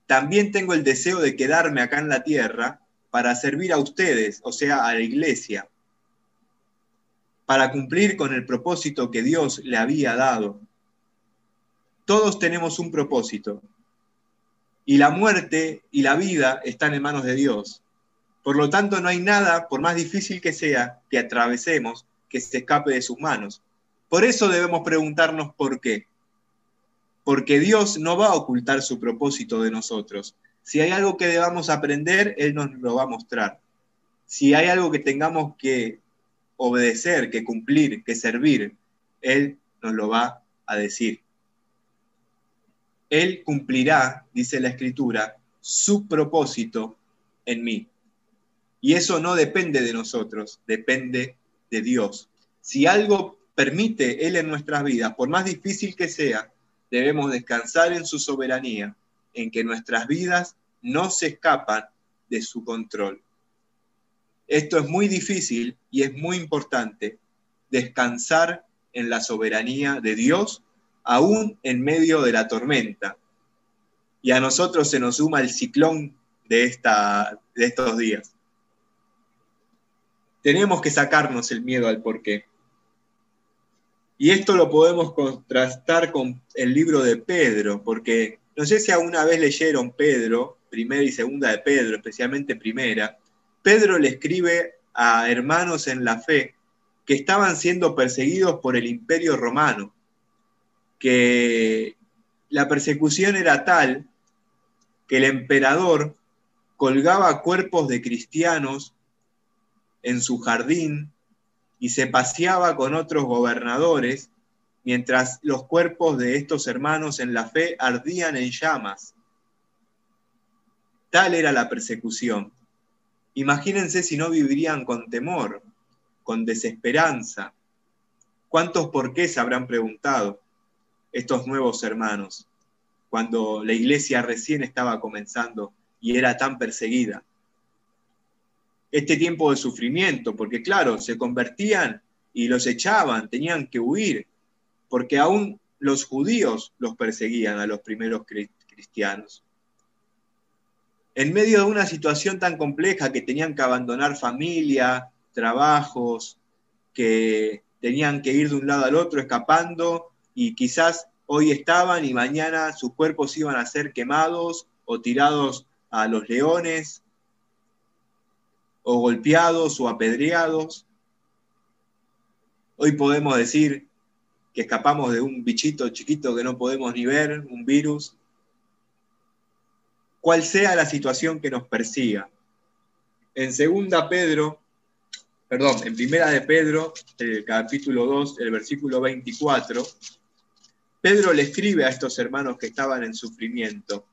también tengo el deseo de quedarme acá en la tierra para servir a ustedes, o sea, a la iglesia, para cumplir con el propósito que Dios le había dado. Todos tenemos un propósito, y la muerte y la vida están en manos de Dios. Por lo tanto, no hay nada, por más difícil que sea, que atravesemos, que se escape de sus manos. Por eso debemos preguntarnos por qué. Porque Dios no va a ocultar su propósito de nosotros. Si hay algo que debamos aprender, Él nos lo va a mostrar. Si hay algo que tengamos que obedecer, que cumplir, que servir, Él nos lo va a decir. Él cumplirá, dice la Escritura, su propósito en mí. Y eso no depende de nosotros, depende de Dios. Si algo permite Él en nuestras vidas, por más difícil que sea, debemos descansar en su soberanía, en que nuestras vidas no se escapan de su control. Esto es muy difícil y es muy importante, descansar en la soberanía de Dios aún en medio de la tormenta. Y a nosotros se nos suma el ciclón de, esta, de estos días. Tenemos que sacarnos el miedo al porqué. Y esto lo podemos contrastar con el libro de Pedro, porque no sé si alguna vez leyeron Pedro, primera y segunda de Pedro, especialmente primera. Pedro le escribe a hermanos en la fe que estaban siendo perseguidos por el imperio romano que la persecución era tal que el emperador colgaba cuerpos de cristianos en su jardín y se paseaba con otros gobernadores mientras los cuerpos de estos hermanos en la fe ardían en llamas. Tal era la persecución. Imagínense si no vivirían con temor, con desesperanza. ¿Cuántos por qué se habrán preguntado? estos nuevos hermanos, cuando la iglesia recién estaba comenzando y era tan perseguida. Este tiempo de sufrimiento, porque claro, se convertían y los echaban, tenían que huir, porque aún los judíos los perseguían a los primeros cristianos. en medio de una situación tan compleja que tenían que abandonar familia, trabajos, que tenían que ir de un lado al otro escapando y quizás hoy estaban y mañana sus cuerpos iban a ser quemados o tirados a los leones o golpeados o apedreados. Hoy podemos decir que escapamos de un bichito chiquito que no podemos ni ver, un virus, cual sea la situación que nos persiga. En segunda Pedro, perdón, en primera de Pedro, el capítulo 2, el versículo 24, Pedro le escribe a estos hermanos que estaban en sufrimiento.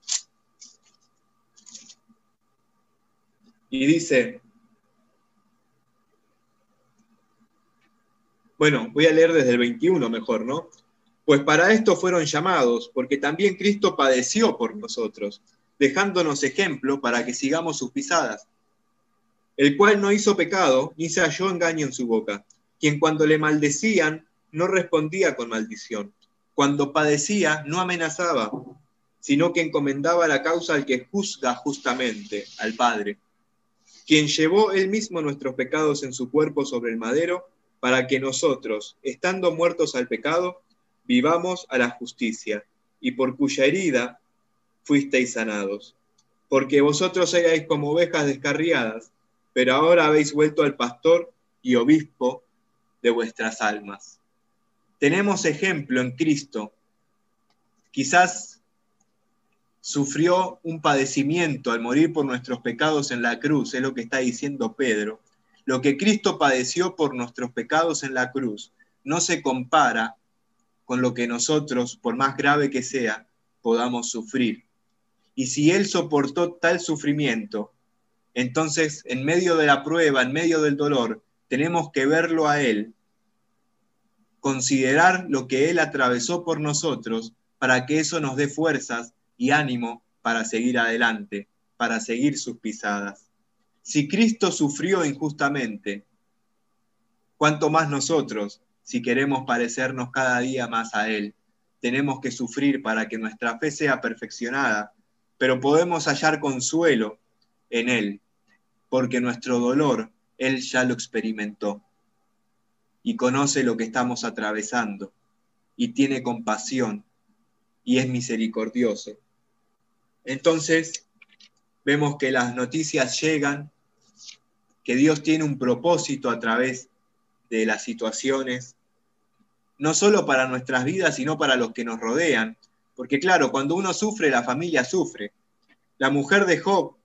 Y dice, Bueno, voy a leer desde el 21 mejor, ¿no? Pues para esto fueron llamados, porque también Cristo padeció por nosotros, dejándonos ejemplo para que sigamos sus pisadas, el cual no hizo pecado, ni se halló engaño en su boca, quien cuando le maldecían no respondía con maldición, cuando padecía no amenazaba, sino que encomendaba la causa al que juzga justamente, al Padre, quien llevó él mismo nuestros pecados en su cuerpo sobre el madero, para que nosotros, estando muertos al pecado, vivamos a la justicia, y por cuya herida fuisteis sanados. Porque vosotros erais como ovejas descarriadas, pero ahora habéis vuelto al pastor y obispo de vuestras almas. Tenemos ejemplo en Cristo. Quizás sufrió un padecimiento al morir por nuestros pecados en la cruz, es lo que está diciendo Pedro. Lo que Cristo padeció por nuestros pecados en la cruz no se compara con lo que nosotros, por más grave que sea, podamos sufrir. Y si Él soportó tal sufrimiento, entonces en medio de la prueba, en medio del dolor, tenemos que verlo a Él, considerar lo que Él atravesó por nosotros para que eso nos dé fuerzas y ánimo para seguir adelante, para seguir sus pisadas. Si Cristo sufrió injustamente, ¿cuánto más nosotros, si queremos parecernos cada día más a Él, tenemos que sufrir para que nuestra fe sea perfeccionada, pero podemos hallar consuelo en Él, porque nuestro dolor Él ya lo experimentó y conoce lo que estamos atravesando y tiene compasión y es misericordioso. Entonces, vemos que las noticias llegan que Dios tiene un propósito a través de las situaciones, no solo para nuestras vidas, sino para los que nos rodean. Porque claro, cuando uno sufre, la familia sufre. La mujer de Job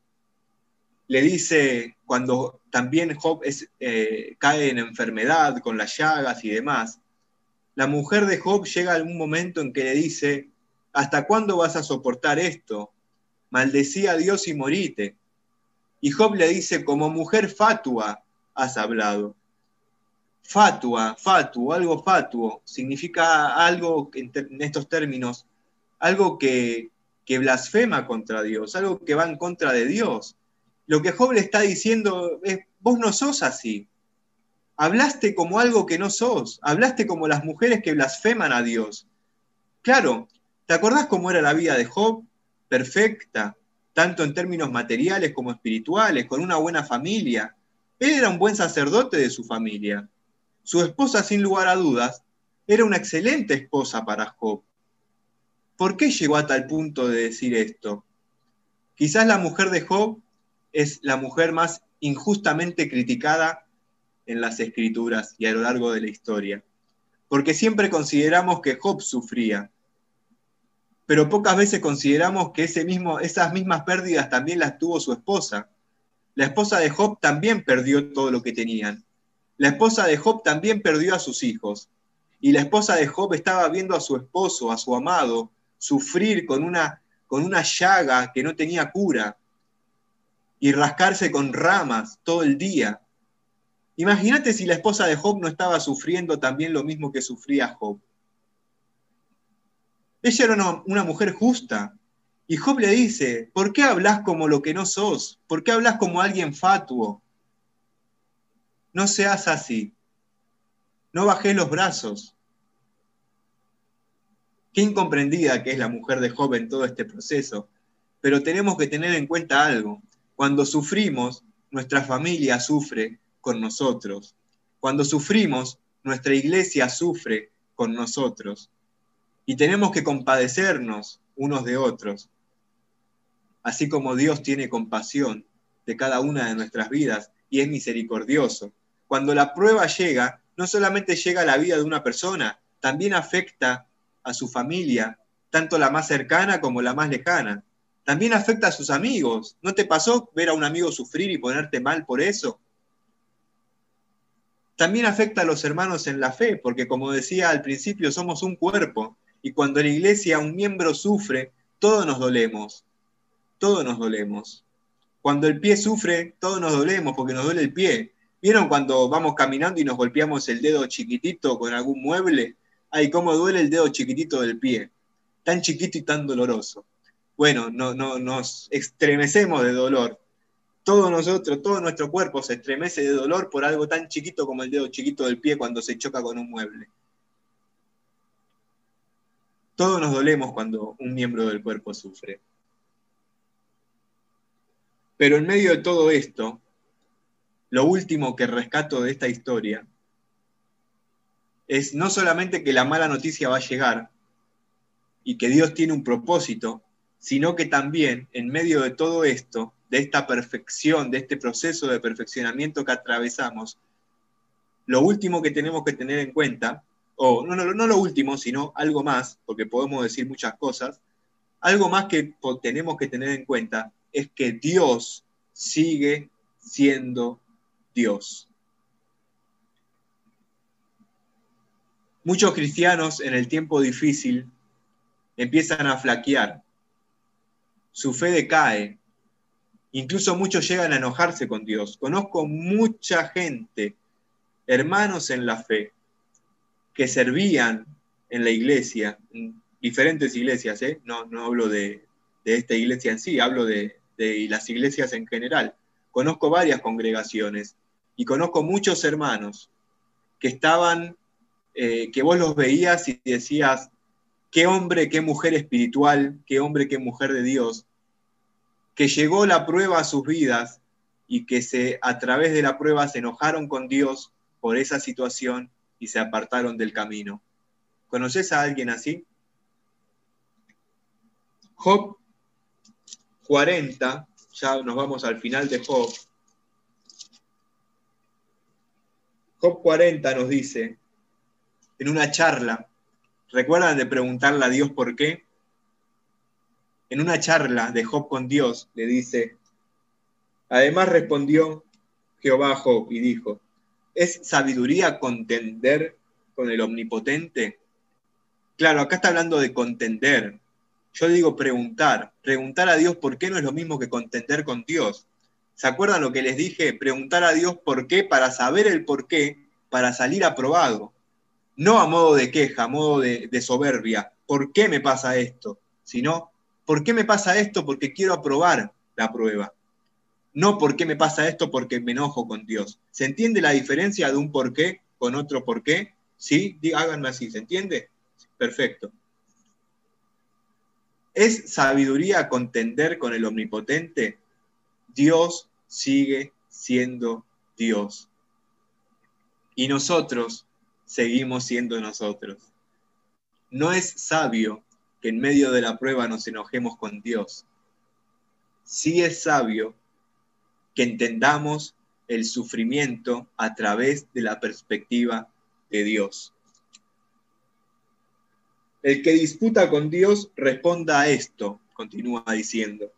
le dice, cuando también Job eh, cae en enfermedad con las llagas y demás, la mujer de Job llega a un momento en que le dice, ¿hasta cuándo vas a soportar esto? Maldecía a Dios y morite. Y Job le dice, como mujer fatua has hablado. Fatua, fatuo, algo fatuo, significa algo en, estos términos, algo que, que blasfema contra Dios, algo que va en contra de Dios. Lo que Job le está diciendo es, vos no sos así. Hablaste como algo que no sos, hablaste como las mujeres que blasfeman a Dios. Claro, ¿te acordás cómo era la vida de Job? Perfecta, tanto en términos materiales como espirituales, con una buena familia. Él era un buen sacerdote de su familia. Su esposa, sin lugar a dudas, era una excelente esposa para Job. ¿Por qué llegó a tal punto de decir esto? Quizás la mujer de Job es la mujer más injustamente criticada en las escrituras y a lo largo de la historia, porque siempre consideramos que Job sufría, pero pocas veces consideramos que ese mismo, esas mismas pérdidas también las tuvo su esposa. La esposa de Job también perdió todo lo que tenían. La esposa de Job también perdió a sus hijos. Y la esposa de Job estaba viendo a su esposo, a su amado, sufrir con una, con una llaga que no tenía cura y rascarse con ramas todo el día. Imagínate si la esposa de Job no estaba sufriendo también lo mismo que sufría Job. Ella era una, mujer justa. Y Job le dice, ¿por qué hablas como lo que no sos? ¿Por qué hablas como alguien fatuo? No seas así. No bajé los brazos. Qué incomprendida que es la mujer de Job en todo este proceso. pero tenemos que tener en cuenta algo. Cuando sufrimos, nuestra familia sufre con nosotros. Cuando sufrimos, nuestra iglesia sufre con nosotros. Y tenemos que compadecernos unos de otros, así como Dios tiene compasión de cada una de nuestras vidas y es misericordioso. Cuando la prueba llega, no solamente llega a la vida de una persona, también afecta a su familia, tanto la más cercana como la más lejana. También afecta a sus amigos. ¿No te pasó ver a un amigo sufrir y ponerte mal por eso? También afecta a los hermanos en la fe, porque como decía al principio, somos un cuerpo. Y cuando en la iglesia un miembro sufre, todos nos dolemos. Todos nos dolemos. Cuando el pie sufre, todos nos dolemos porque nos duele el pie. ¿Vieron cuando vamos caminando y nos golpeamos el dedo chiquitito con algún mueble? Ay, cómo duele el dedo chiquitito del pie. Tan chiquito y tan doloroso. Bueno, no, no, nos estremecemos de dolor. Todos nosotros, todo nuestro cuerpo se estremece de dolor por algo tan chiquito como el dedo chiquito del pie cuando se choca con un mueble. Todos nos dolemos cuando un miembro del cuerpo sufre. Pero en medio de todo esto, lo último que rescato de esta historia es no solamente que la mala noticia va a llegar y que Dios tiene un propósito, sino que también en medio de todo esto, de esta perfección, de este proceso de perfeccionamiento que atravesamos, lo último que tenemos que tener en cuenta, o no, no, no lo último, sino algo más, porque podemos decir muchas cosas, algo más que tenemos que tener en cuenta es que Dios sigue siendo Dios. Muchos cristianos en el tiempo difícil empiezan a flaquear, su fe decae, incluso muchos llegan a enojarse con Dios. Conozco mucha gente, hermanos en la fe, que servían en la iglesia, en diferentes iglesias, ¿eh? no, no hablo de, de esta iglesia en sí, hablo de, y las iglesias en general. Conozco varias congregaciones y conozco muchos hermanos que estaban, eh, que vos los veías y decías, qué hombre, qué mujer espiritual, qué hombre, qué mujer de Dios, que llegó la prueba a sus vidas y que se, a través de la prueba se enojaron con Dios por esa situación y se apartaron del camino. ¿Conoces a alguien así? Job 40, ya nos vamos al final de Job. Job 40 nos dice, en una charla, ¿recuerdan de preguntarle a Dios por qué? En una charla de Job con Dios le dice, además respondió Jehová a Job y dijo, ¿es sabiduría contender con el omnipotente? Claro, acá está hablando de contender, yo digo preguntar. Preguntar a Dios por qué no es lo mismo que contender con Dios. ¿Se acuerdan lo que les dije? Preguntar a Dios por qué para saber el por qué, para salir aprobado. No a modo de queja, a modo de, de soberbia. ¿Por qué me pasa esto? Sino, ¿por qué me pasa esto? Porque quiero aprobar la prueba. No por qué me pasa esto porque me enojo con Dios. ¿Se entiende la diferencia de un por qué con otro por qué? ¿Sí? Háganme así, ¿se entiende? Perfecto. ¿Es sabiduría contender con el omnipotente? Dios sigue siendo Dios. Y nosotros seguimos siendo nosotros. No es sabio que en medio de la prueba nos enojemos con Dios. Sí es sabio que entendamos el sufrimiento a través de la perspectiva de Dios. El que disputa con Dios responda a esto, continúa diciendo.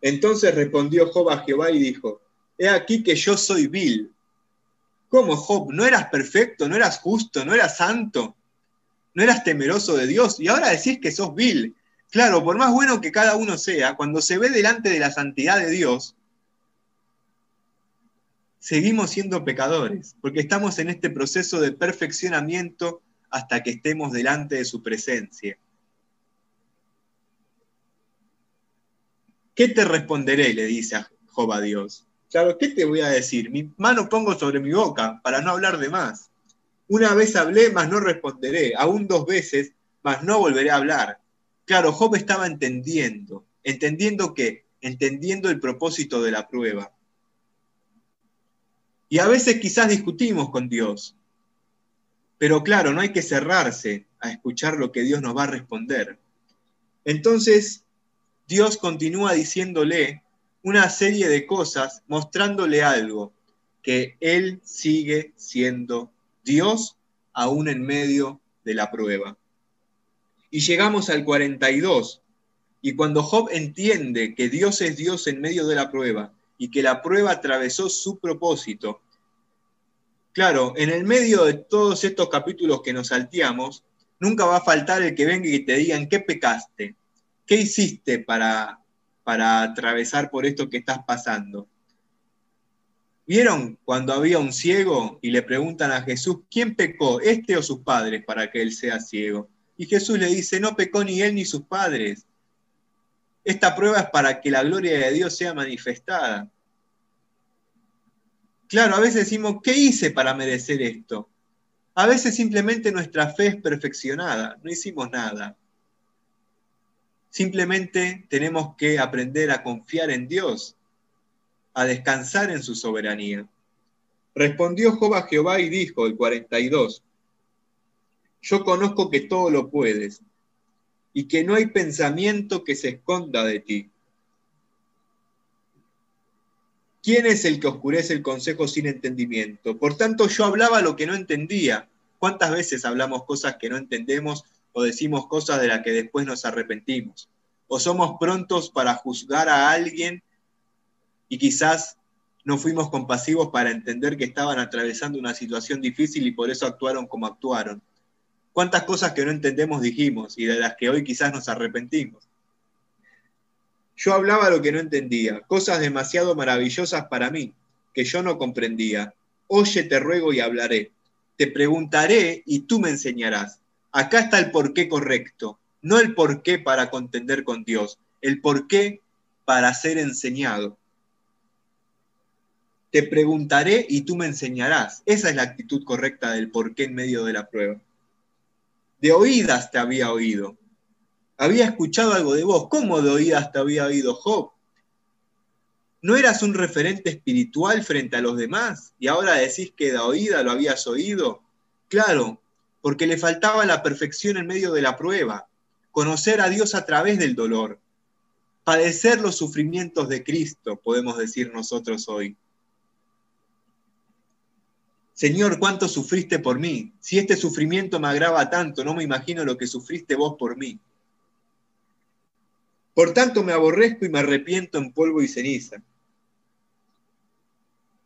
Entonces respondió Job a Jehová y dijo, he aquí que yo soy vil. ¿Cómo, Job? ¿No eras perfecto? ¿No eras justo? ¿No eras santo? ¿No eras temeroso de Dios? Y ahora decís que sos vil. Claro, por más bueno que cada uno sea, cuando se ve delante de la santidad de Dios, seguimos siendo pecadores, porque estamos en este proceso de perfeccionamiento hasta que estemos delante de su presencia. ¿Qué te responderé? le dice a Job a Dios. Claro, ¿qué te voy a decir? Mi mano pongo sobre mi boca para no hablar de más. Una vez hablé, mas no responderé. Aún dos veces, mas no volveré a hablar. Claro, Job estaba entendiendo entendiendo que, entendiendo el propósito de la prueba. Y a veces quizás discutimos con Dios, pero claro, no hay que cerrarse a escuchar lo que Dios nos va a responder. Entonces, Dios continúa diciéndole una serie de cosas, mostrándole algo, que Él sigue siendo Dios aún en medio de la prueba. Y llegamos al 42, y cuando Job entiende que Dios es Dios en medio de la prueba y que la prueba atravesó su propósito, claro, en el medio de todos estos capítulos que nos salteamos, nunca va a faltar el que venga y te digan, ¿qué pecaste? ¿Qué hiciste para, para atravesar por esto que estás pasando? ¿Vieron cuando había un ciego y le preguntan a Jesús, ¿quién pecó, este o sus padres, para que él sea ciego? Y Jesús le dice, no pecó ni él ni sus padres. Esta prueba es para que la gloria de Dios sea manifestada. Claro, a veces decimos, ¿qué hice para merecer esto? A veces simplemente nuestra fe es perfeccionada, no hicimos nada. Simplemente tenemos que aprender a confiar en Dios a descansar en su soberanía. Respondió Job a Jehová y dijo, el 42, yo conozco que todo lo puedes y que no hay pensamiento que se esconda de ti. ¿Quién es el que oscurece el consejo sin entendimiento? Por tanto, yo hablaba lo que no entendía. ¿Cuántas veces hablamos cosas que no entendemos o decimos cosas de las que después nos arrepentimos? ¿O somos prontos para juzgar a alguien y quizás no fuimos compasivos para entender que estaban atravesando una situación difícil y por eso actuaron como actuaron. ¿Cuántas cosas que no entendemos dijimos y de las que hoy quizás nos arrepentimos? Yo hablaba lo que no entendía, cosas demasiado maravillosas para mí, que yo no comprendía. Oye, te ruego y hablaré. Te preguntaré y tú me enseñarás. Acá está el porqué correcto, no el porqué para contender con Dios, el porqué para ser enseñado. Te preguntaré y tú me enseñarás. Esa es la actitud correcta del por qué en medio de la prueba. De oídas te había oído. Había escuchado algo de vos. ¿Cómo de oídas te había oído Job? ¿No eras un referente espiritual frente a los demás? Y ahora decís que de oída lo habías oído. Claro, porque le faltaba la perfección en medio de la prueba. Conocer a Dios a través del dolor. Padecer los sufrimientos de Cristo, podemos decir nosotros hoy. Señor, ¿cuánto sufriste por mí? Si este sufrimiento me agrava tanto, no me imagino lo que sufriste vos por mí. Por tanto me aborrezco y me arrepiento en polvo y ceniza.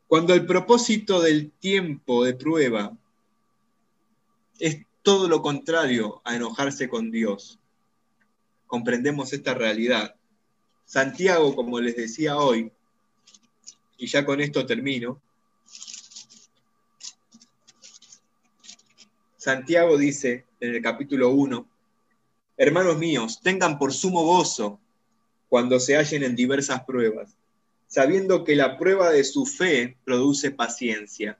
Cuando el propósito del tiempo de prueba es todo lo contrario a enojarse con Dios, comprendemos esta realidad. Santiago, como les decía hoy, y ya con esto termino, Santiago dice en el capítulo 1, hermanos míos, tengan por sumo gozo cuando se hallen en diversas pruebas, sabiendo que la prueba de su fe produce paciencia.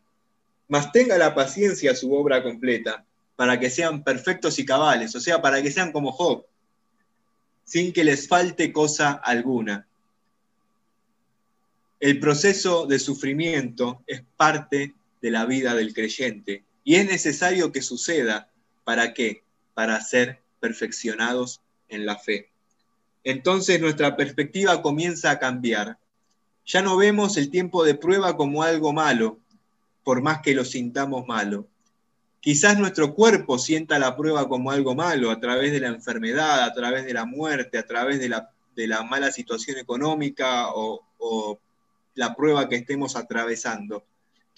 Mas tenga la paciencia su obra completa, para que sean perfectos y cabales, o sea, para que sean como Job, sin que les falte cosa alguna. El proceso de sufrimiento es parte de la vida del creyente y es necesario que suceda. ¿Para qué? Para ser perfeccionados en la fe. Entonces nuestra perspectiva comienza a cambiar. Ya no vemos el tiempo de prueba como algo malo, por más que lo sintamos malo. Quizás nuestro cuerpo sienta la prueba como algo malo a través de la enfermedad, a través de la muerte, a través de la, de la mala situación económica o, o la prueba que estemos atravesando.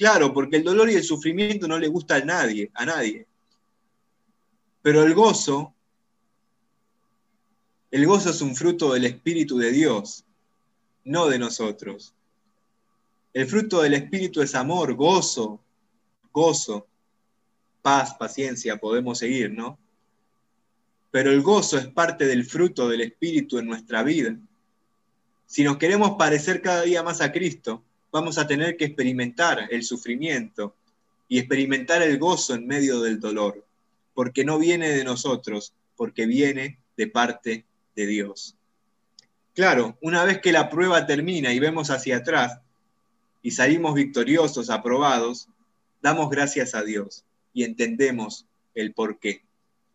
Claro, porque el dolor y el sufrimiento no le gusta a nadie, a nadie. Pero el gozo, el gozo es un fruto del Espíritu de Dios, no de nosotros. El fruto del Espíritu es amor, gozo, gozo, paz, paciencia, podemos seguir, ¿no? Pero el gozo es parte del fruto del Espíritu en nuestra vida. Si nos queremos parecer cada día más a Cristo, vamos a tener que experimentar el sufrimiento y experimentar el gozo en medio del dolor, porque no viene de nosotros, porque viene de parte de Dios. Claro, una vez que la prueba termina y vemos hacia atrás y salimos victoriosos, aprobados, damos gracias a Dios y entendemos el por qué.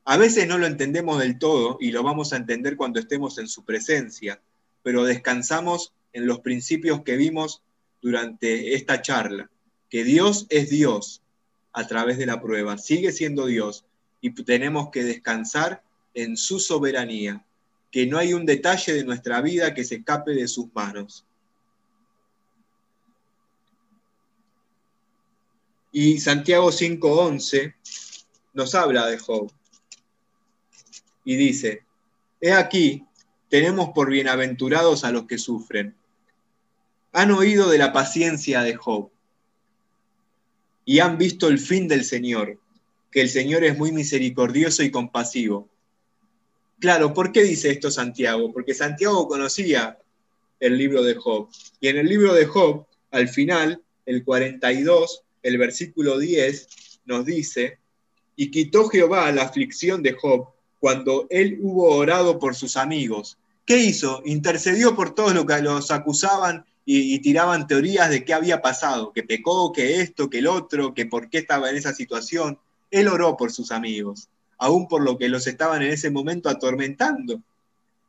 A veces no lo entendemos del todo y lo vamos a entender cuando estemos en su presencia, pero descansamos en los principios que vimos durante esta charla, que Dios es Dios a través de la prueba, sigue siendo Dios y tenemos que descansar en su soberanía, que no hay un detalle de nuestra vida que se escape de sus manos. Y Santiago 5:11 nos habla de Job y dice, he aquí, tenemos por bienaventurados a los que sufren. Han oído de la paciencia de Job y han visto el fin del Señor, que el Señor es muy misericordioso y compasivo. Claro, ¿por qué dice esto Santiago? Porque Santiago conocía el libro de Job. Y en el libro de Job, al final, el 42, el versículo 10, nos dice, y quitó Jehová la aflicción de Job cuando él hubo orado por sus amigos. ¿Qué hizo? Intercedió por todos los que los acusaban y, tiraban teorías de qué había pasado, que pecó, que esto, que el otro, que por qué estaba en esa situación. Él oró por sus amigos, aún por lo que los estaban en ese momento atormentando.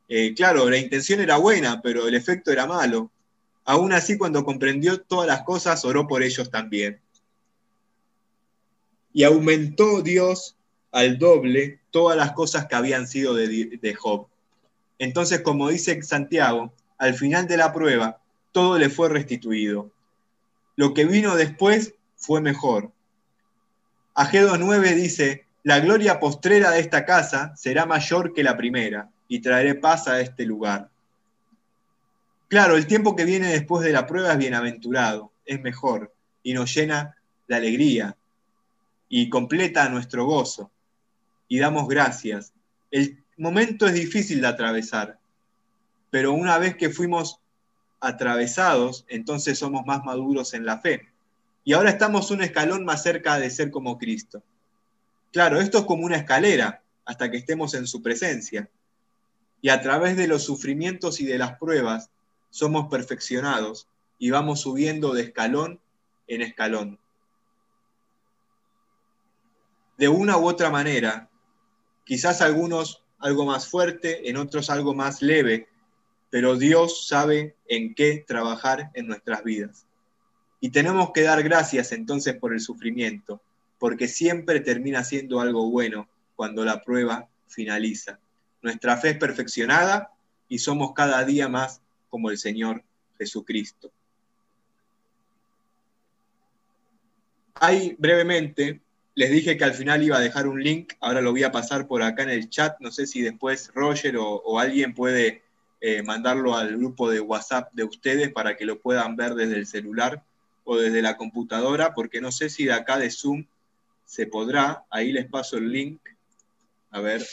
Eh, claro, la intención era buena, pero el efecto era malo. Aún así, cuando comprendió todas las cosas, oró por ellos también. Y aumentó Dios al doble todas las cosas que habían sido de, Job. Entonces, como dice Santiago, al final de la prueba, todo le fue restituido. Lo que vino después fue mejor. Agedo 9 dice, la gloria postrera de esta casa será mayor que la primera, y traeré paz a este lugar. Claro, el tiempo que viene después de la prueba es bienaventurado, es mejor, y nos llena de alegría, y completa nuestro gozo y damos gracias. El momento es difícil de atravesar, pero una vez que fuimos atravesados, entonces somos más maduros en la fe. Y ahora estamos un escalón más cerca de ser como Cristo. Claro, esto es como una escalera hasta que estemos en su presencia. Y a través de los sufrimientos y de las pruebas somos perfeccionados y vamos subiendo de escalón en escalón. De una u otra manera, Quizás algunos algo más fuerte, en otros algo más leve, pero Dios sabe en qué trabajar en nuestras vidas. Y tenemos que dar gracias entonces por el sufrimiento, porque siempre termina siendo algo bueno cuando la prueba finaliza. Nuestra fe es perfeccionada y somos cada día más como el Señor Jesucristo. Hay brevemente les dije que al final iba a dejar un link, ahora lo voy a pasar por acá en el chat, no sé si después Roger o, alguien puede eh, mandarlo al grupo de WhatsApp de ustedes para que lo puedan ver desde el celular o desde la computadora, porque no sé si de acá de Zoom se podrá, ahí les paso el link, a ver,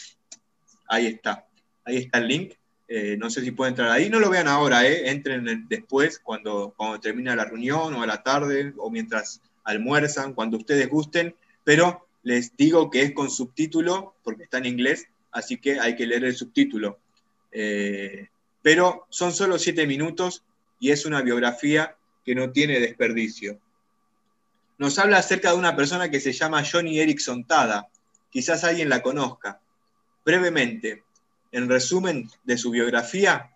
ahí está, ahí está el link, eh, no sé si pueden entrar ahí, no lo vean ahora, eh, entren después cuando, cuando termina la reunión o a la tarde o mientras almuerzan, cuando ustedes gusten, pero les digo que es con subtítulo porque está en inglés, así que hay que leer el subtítulo. Pero son solo siete minutos y es una biografía que no tiene desperdicio. Nos habla acerca de una persona que se llama Johnny Erickson Tada. Quizás alguien la conozca. Brevemente, en resumen de su biografía,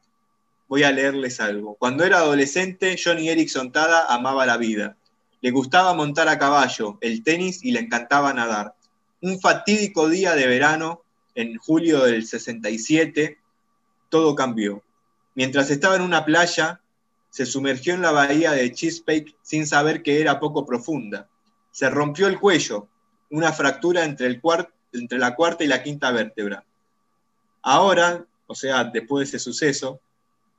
voy a leerles algo. Cuando era adolescente, Johnny Erickson Tada amaba la vida. Le gustaba montar a caballo, el tenis y le encantaba nadar. Un fatídico día de verano, en julio del 67, todo cambió. Mientras estaba en una playa, se sumergió en la bahía de Chesapeake sin saber que era poco profunda. Se rompió el cuello, una fractura entre, entre la cuarta y la quinta vértebra. Ahora, o sea, después de ese suceso,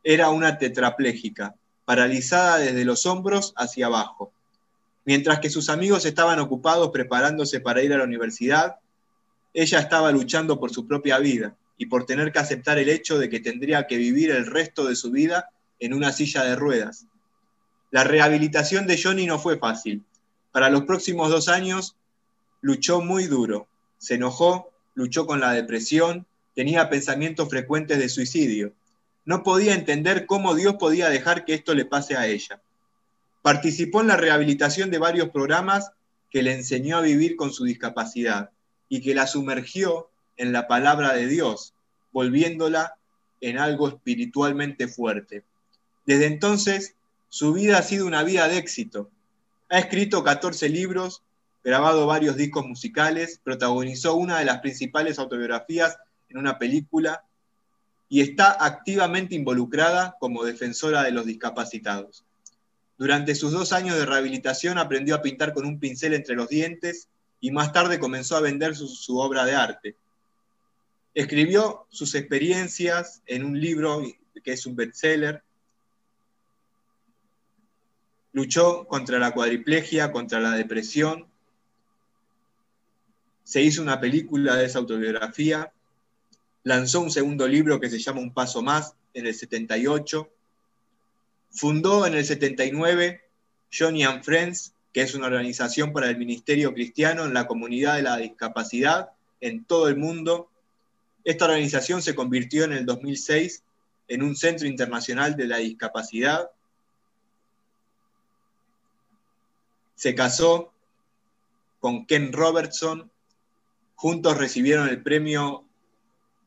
era una tetrapléjica, paralizada desde los hombros hacia abajo. Mientras que sus amigos estaban ocupados preparándose para ir a la universidad, ella estaba luchando por su propia vida y por tener que aceptar el hecho de que tendría que vivir el resto de su vida en una silla de ruedas. La rehabilitación de Johnny no fue fácil. Para los próximos dos años luchó muy duro. Se enojó, luchó con la depresión, tenía pensamientos frecuentes de suicidio. no podía entender cómo Dios podía dejar que esto le pase a ella. Participó en la rehabilitación de varios programas que le enseñó a vivir con su discapacidad y que la sumergió en la palabra de Dios, volviéndola en algo espiritualmente fuerte. Desde entonces, su vida ha sido una vida de éxito. Ha escrito 14 libros, grabado varios discos musicales, protagonizó una de las principales autobiografías en una película y está activamente involucrada como defensora de los discapacitados. Durante sus dos años de rehabilitación aprendió a pintar con un pincel entre los dientes y más tarde comenzó a vender su, obra de arte. Escribió sus experiencias en un libro que es un bestseller. Luchó contra la cuadriplegia, contra la depresión. Se hizo una película de esa autobiografía. Lanzó un segundo libro que se llama Un Paso Más en el 78. Fundó en el 79 Johnny and Friends, que es una organización para el ministerio cristiano en la comunidad de la discapacidad en todo el mundo. Esta organización se convirtió en el 2006 en un centro internacional de la discapacidad. Se casó con Ken Robertson. Juntos recibieron el premio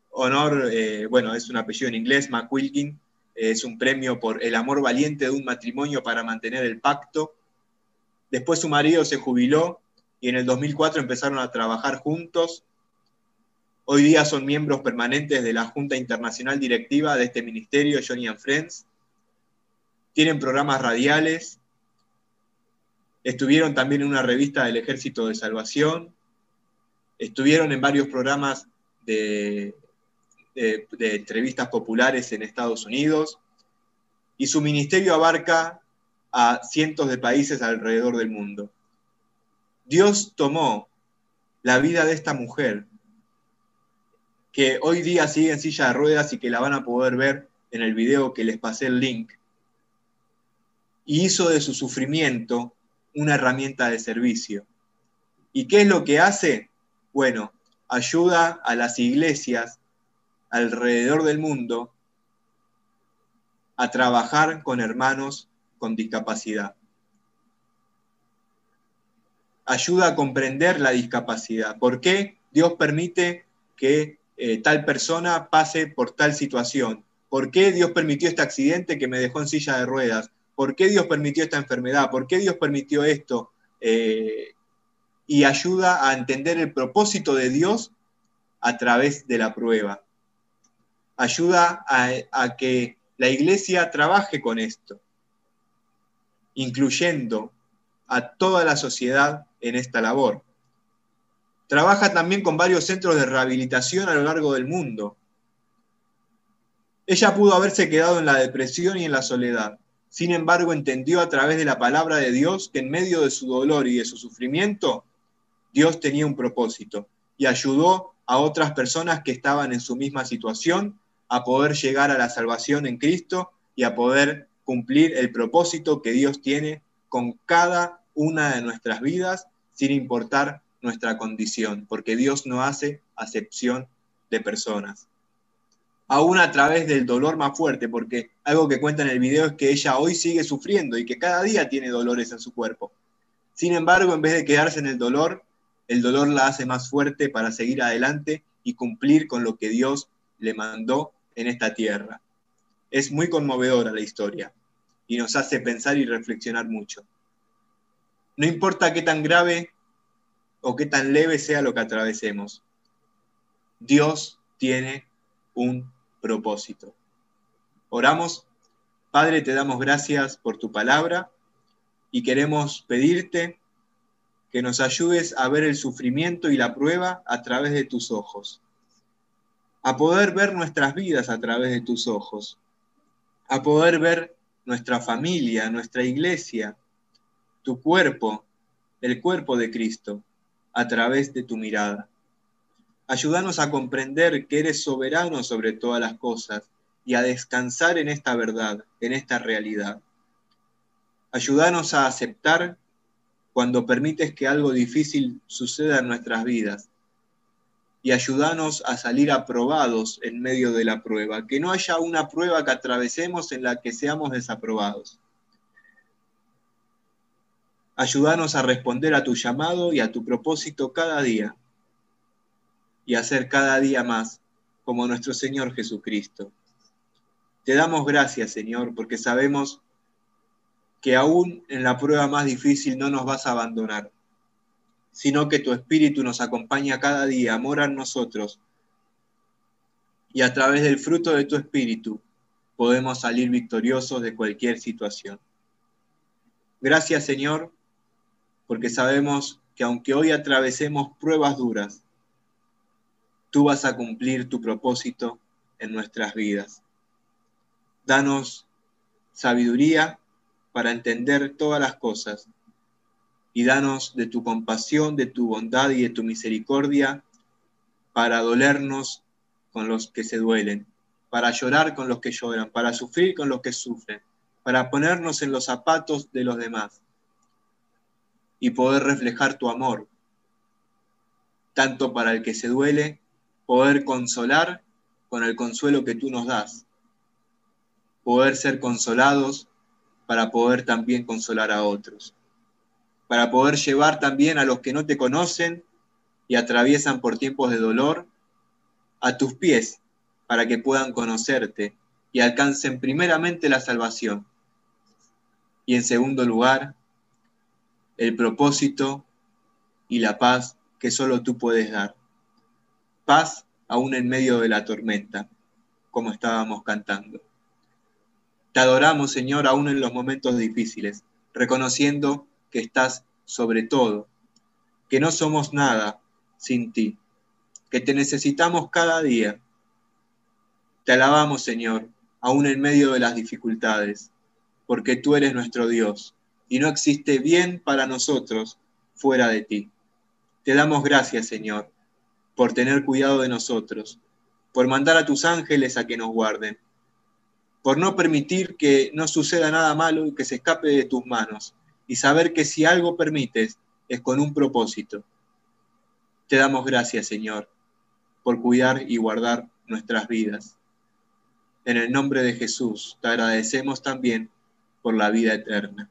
honor, eh, bueno, es un apellido en inglés, McQuilkin, es un premio por el amor valiente de un matrimonio para mantener el pacto. Después su marido se jubiló y en el 2004 empezaron a trabajar juntos. Hoy día son miembros permanentes de la Junta Internacional Directiva de este ministerio, Johnny and Friends. Tienen programas radiales. Estuvieron también en una revista del Ejército de Salvación. Estuvieron en varios programas de, de, de entrevistas populares en Estados Unidos. Y su ministerio abarca a cientos de países alrededor del mundo. Dios tomó la vida de esta mujer, que hoy día sigue en silla de ruedas y que la van a poder ver en el video que les pasé el link, y hizo de su sufrimiento una herramienta de servicio. ¿Y qué es lo que hace? Bueno, ayuda a las iglesias alrededor del mundo a trabajar con hermanos con discapacidad. Ayuda a comprender la discapacidad. ¿Por qué Dios permite que eh, tal persona pase por tal situación? ¿Por qué Dios permitió este accidente que me dejó en silla de ruedas? ¿Por qué Dios permitió esta enfermedad? ¿Por qué Dios permitió esto? Eh, y ayuda a entender el propósito de Dios a través de la prueba. Ayuda a que la iglesia trabaje con esto incluyendo a toda la sociedad en esta labor. Trabaja también con varios centros de rehabilitación a lo largo del mundo. Ella pudo haberse quedado en la depresión y en la soledad. Sin embargo, entendió a través de la palabra de Dios que en medio de su dolor y de su sufrimiento, Dios tenía un propósito y ayudó a otras personas que estaban en su misma situación a poder llegar a la salvación en Cristo y a poder cumplir el propósito que Dios tiene con cada una de nuestras vidas, sin importar nuestra condición, porque Dios no hace acepción de personas. Aún a través del dolor más fuerte, porque algo que cuenta en el video es que ella hoy sigue sufriendo y que cada día tiene dolores en su cuerpo. Sin embargo, en vez de quedarse en el dolor, el dolor la hace más fuerte para seguir adelante y cumplir con lo que Dios le mandó en esta tierra. Es muy conmovedora la historia y nos hace pensar y reflexionar mucho. No importa qué tan grave o qué tan leve sea lo que atravesemos, Dios tiene un propósito. Oramos, Padre, te damos gracias por tu palabra y queremos pedirte que nos ayudes a ver el sufrimiento y la prueba a través de tus ojos, a poder ver nuestras vidas a través de tus ojos, a poder ver nuestra familia, nuestra iglesia, tu cuerpo, el cuerpo de Cristo, a través de tu mirada. Ayúdanos a comprender que eres soberano sobre todas las cosas y a descansar en esta verdad, en esta realidad. Ayúdanos a aceptar cuando permites que algo difícil suceda en nuestras vidas y ayúdanos a salir aprobados en medio de la prueba, que no haya una prueba que atravesemos en la que seamos desaprobados. Ayúdanos a responder a tu llamado y a tu propósito cada día y a ser cada día más como nuestro Señor Jesucristo. Te damos gracias, Señor, porque sabemos que aún en la prueba más difícil no nos vas a abandonar, sino que tu Espíritu nos acompaña cada día, mora en nosotros, y a través del fruto de tu Espíritu podemos salir victoriosos de cualquier situación. Gracias, Señor, porque sabemos que aunque hoy atravesemos pruebas duras, tú vas a cumplir tu propósito en nuestras vidas. Danos sabiduría para entender todas las cosas y danos de tu compasión, de tu bondad y de tu misericordia para dolernos con los que se duelen, para llorar con los que lloran, para sufrir con los que sufren, para ponernos en los zapatos de los demás y poder reflejar tu amor, tanto para el que se duele, poder consolar con el consuelo que tú nos das, poder ser consolados para poder también consolar a otros. Para poder llevar también a los que no te conocen y atraviesan por tiempos de dolor a tus pies para que puedan conocerte y alcancen primeramente la salvación. Y en segundo lugar, el propósito y la paz que solo tú puedes dar. Paz aún en medio de la tormenta, como estábamos cantando. Te adoramos, Señor, aún en los momentos difíciles, reconociendo que estás sobre todo, que no somos nada sin ti, que te necesitamos cada día. Te alabamos, Señor, aún en medio de las dificultades, porque tú eres nuestro Dios y no existe bien para nosotros fuera de ti. Te damos gracias, Señor, por tener cuidado de nosotros, por mandar a tus ángeles a que nos guarden, por no permitir que no suceda nada malo y que se escape de tus manos, y saber que si algo permites es con un propósito. Te damos gracias, Señor, por cuidar y guardar nuestras vidas. En el nombre de Jesús, te agradecemos también por la vida eterna.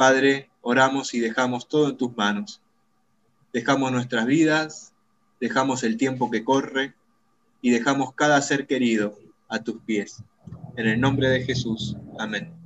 Padre, oramos y dejamos todo en tus manos. Dejamos nuestras vidas, dejamos el tiempo que corre y dejamos cada ser querido a tus pies. En el nombre de Jesús. Amén.